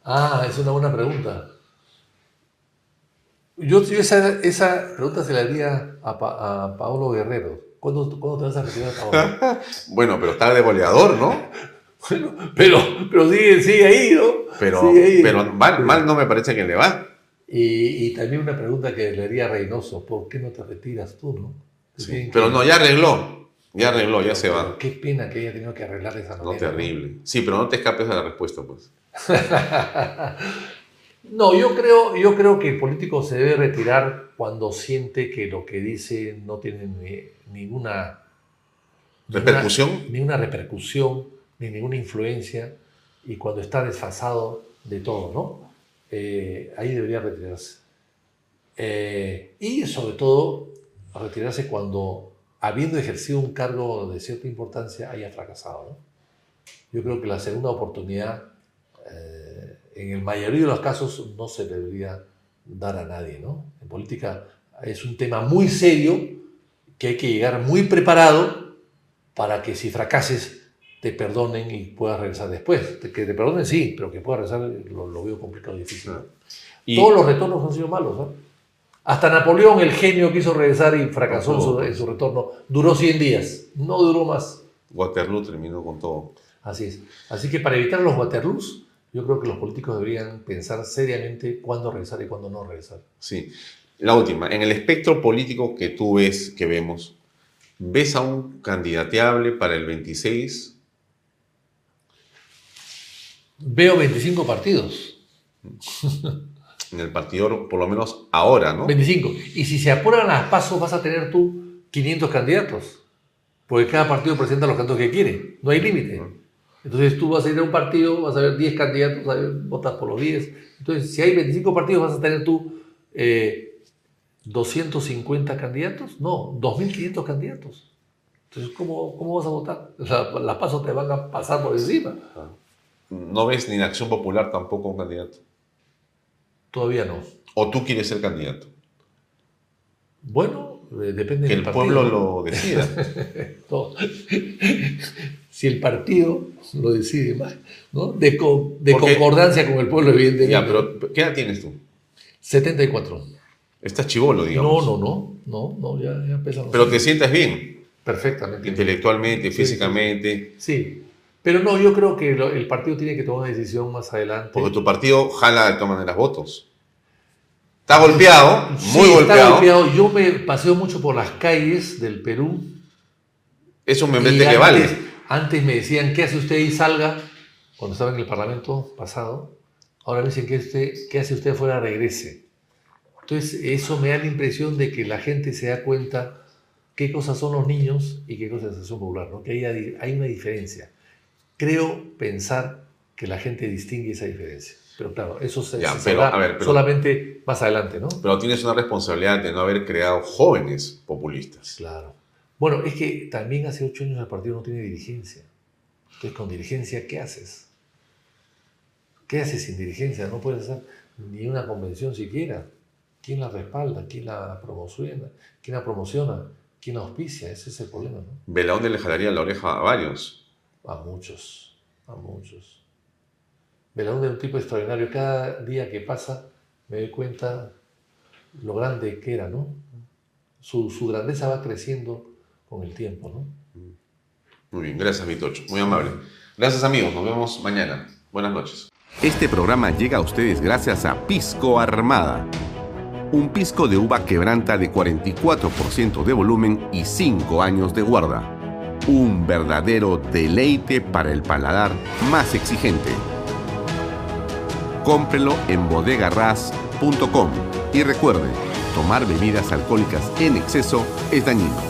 Ah, es una buena pregunta. Yo, yo esa, esa pregunta se la haría a, Pa- a Paolo Guerrero. ¿Cuándo, ¿Cuándo te vas a retirar, Paolo? Bueno, pero está de goleador, ¿no? Bueno, pero, pero sigue, sigue ahí, ¿no? Pero, ahí. pero mal, mal no me parece que le va. Y, y también una pregunta que le haría a Reynoso, ¿por qué no te retiras tú, no? Sí, Pero que- no, ya arregló. Ya arregló, ya se va. Qué pena que haya tenido que arreglar esa No, manera. terrible. Sí, pero no te escapes de la respuesta, pues. No, yo creo, yo creo que el político se debe retirar cuando siente que lo que dice no tiene ni- ninguna ¿Repercusión? Ninguna, ninguna repercusión, ni ninguna influencia, y cuando está desfasado de todo, ¿no? Eh, ahí debería retirarse. Eh, y sobre todo, retirarse cuando, habiendo ejercido un cargo de cierta importancia, haya fracasado, ¿no? Yo creo que la segunda oportunidad, eh, en el mayoría de los casos, no se debería dar a nadie, ¿no? En política es un tema muy serio que hay que llegar muy preparado para que si fracases te perdonen y puedas regresar después. Que te perdonen sí, pero que puedas regresar lo, lo veo complicado y difícil. Y, Todos los retornos han sido malos. ¿no? Hasta Napoleón, el genio, quiso regresar y fracasó en su, en su retorno. Duró 100 días, no duró más. Waterloo terminó con todo. Así es. Así que para evitar los Waterloos, yo creo que los políticos deberían pensar seriamente cuándo regresar y cuándo no regresar. Sí. La última, en el espectro político que tú ves, que vemos, ¿ves a un candidateable para el 26? Veo 25 partidos. En el partido, por lo menos ahora, ¿no? 25. Y si se apuran las pasos, vas a tener tú 500 candidatos. Porque cada partido presenta los candidatos que quiere. No hay límite. Entonces tú vas a ir a un partido, vas a ver 10 candidatos, a ver, votas por los 10. Entonces, si hay 25 partidos, vas a tener tú eh, 250 candidatos. No, 2.500 candidatos. Entonces, ¿cómo, cómo vas a votar? O sea, las pasos te van a pasar por encima. No ves ni en Acción Popular tampoco un candidato. Todavía no. ¿O tú quieres ser candidato? Bueno, eh, depende Que del el partido. pueblo lo decida. Si el partido lo decide más, ¿no? De, co- de Porque- concordancia con el pueblo, evidentemente. ya, pero ¿qué edad tienes tú? 74. Estás chivolo, digamos. No, no, no, no, no, ya, los Pero te años. sientes bien, Perfectamente. intelectualmente, Sí, físicamente, Sí, pero no, yo creo que lo- el partido tiene que tomar una decisión más adelante. porque tu partido jala de todas maneras votos. Está golpeado, Sí, muy está golpeado. golpeado. Yo me paseo mucho por las calles del Perú. Es un membrete que vale. Antes me decían, ¿qué hace usted ahí? Salga, cuando estaba en el Parlamento pasado. Ahora me dicen, ¿qué, usted, qué hace usted afuera? Regrese. Entonces, eso me da la impresión de que la gente se da cuenta qué cosas son los niños y qué cosas es acción popular, ¿no? que hay, hay una diferencia. Creo pensar que la gente distingue esa diferencia. Pero claro, eso se, Ya, se pero, a ver, pero- solamente más adelante, ¿no? Pero tienes una responsabilidad de no haber creado jóvenes populistas. Claro. Bueno, es que también hace ocho años el partido no tiene dirigencia. Entonces, con dirigencia, ¿qué haces? ¿Qué haces sin dirigencia? No puedes hacer ni una convención siquiera. ¿Quién la respalda? ¿Quién la promociona? ¿Quién la promociona? ¿Quién la auspicia? Ese es el problema, ¿no? Belaunde le jalaría la oreja a varios. A muchos, a muchos. Belaúnde es un tipo extraordinario. Cada día que pasa me doy cuenta lo grande que era, ¿no? Su, su grandeza va creciendo con el tiempo, ¿no? Muy bien, gracias, Vitocho. Muy amable. Gracias, amigos. Nos vemos mañana. Buenas noches. Este programa llega a ustedes gracias a Pisco Armada. Un pisco de uva quebranta de 44% de volumen y 5 años de guarda. Un verdadero deleite para el paladar más exigente. Cómprelo en bodegarras.com y recuerde, tomar bebidas alcohólicas en exceso es dañino.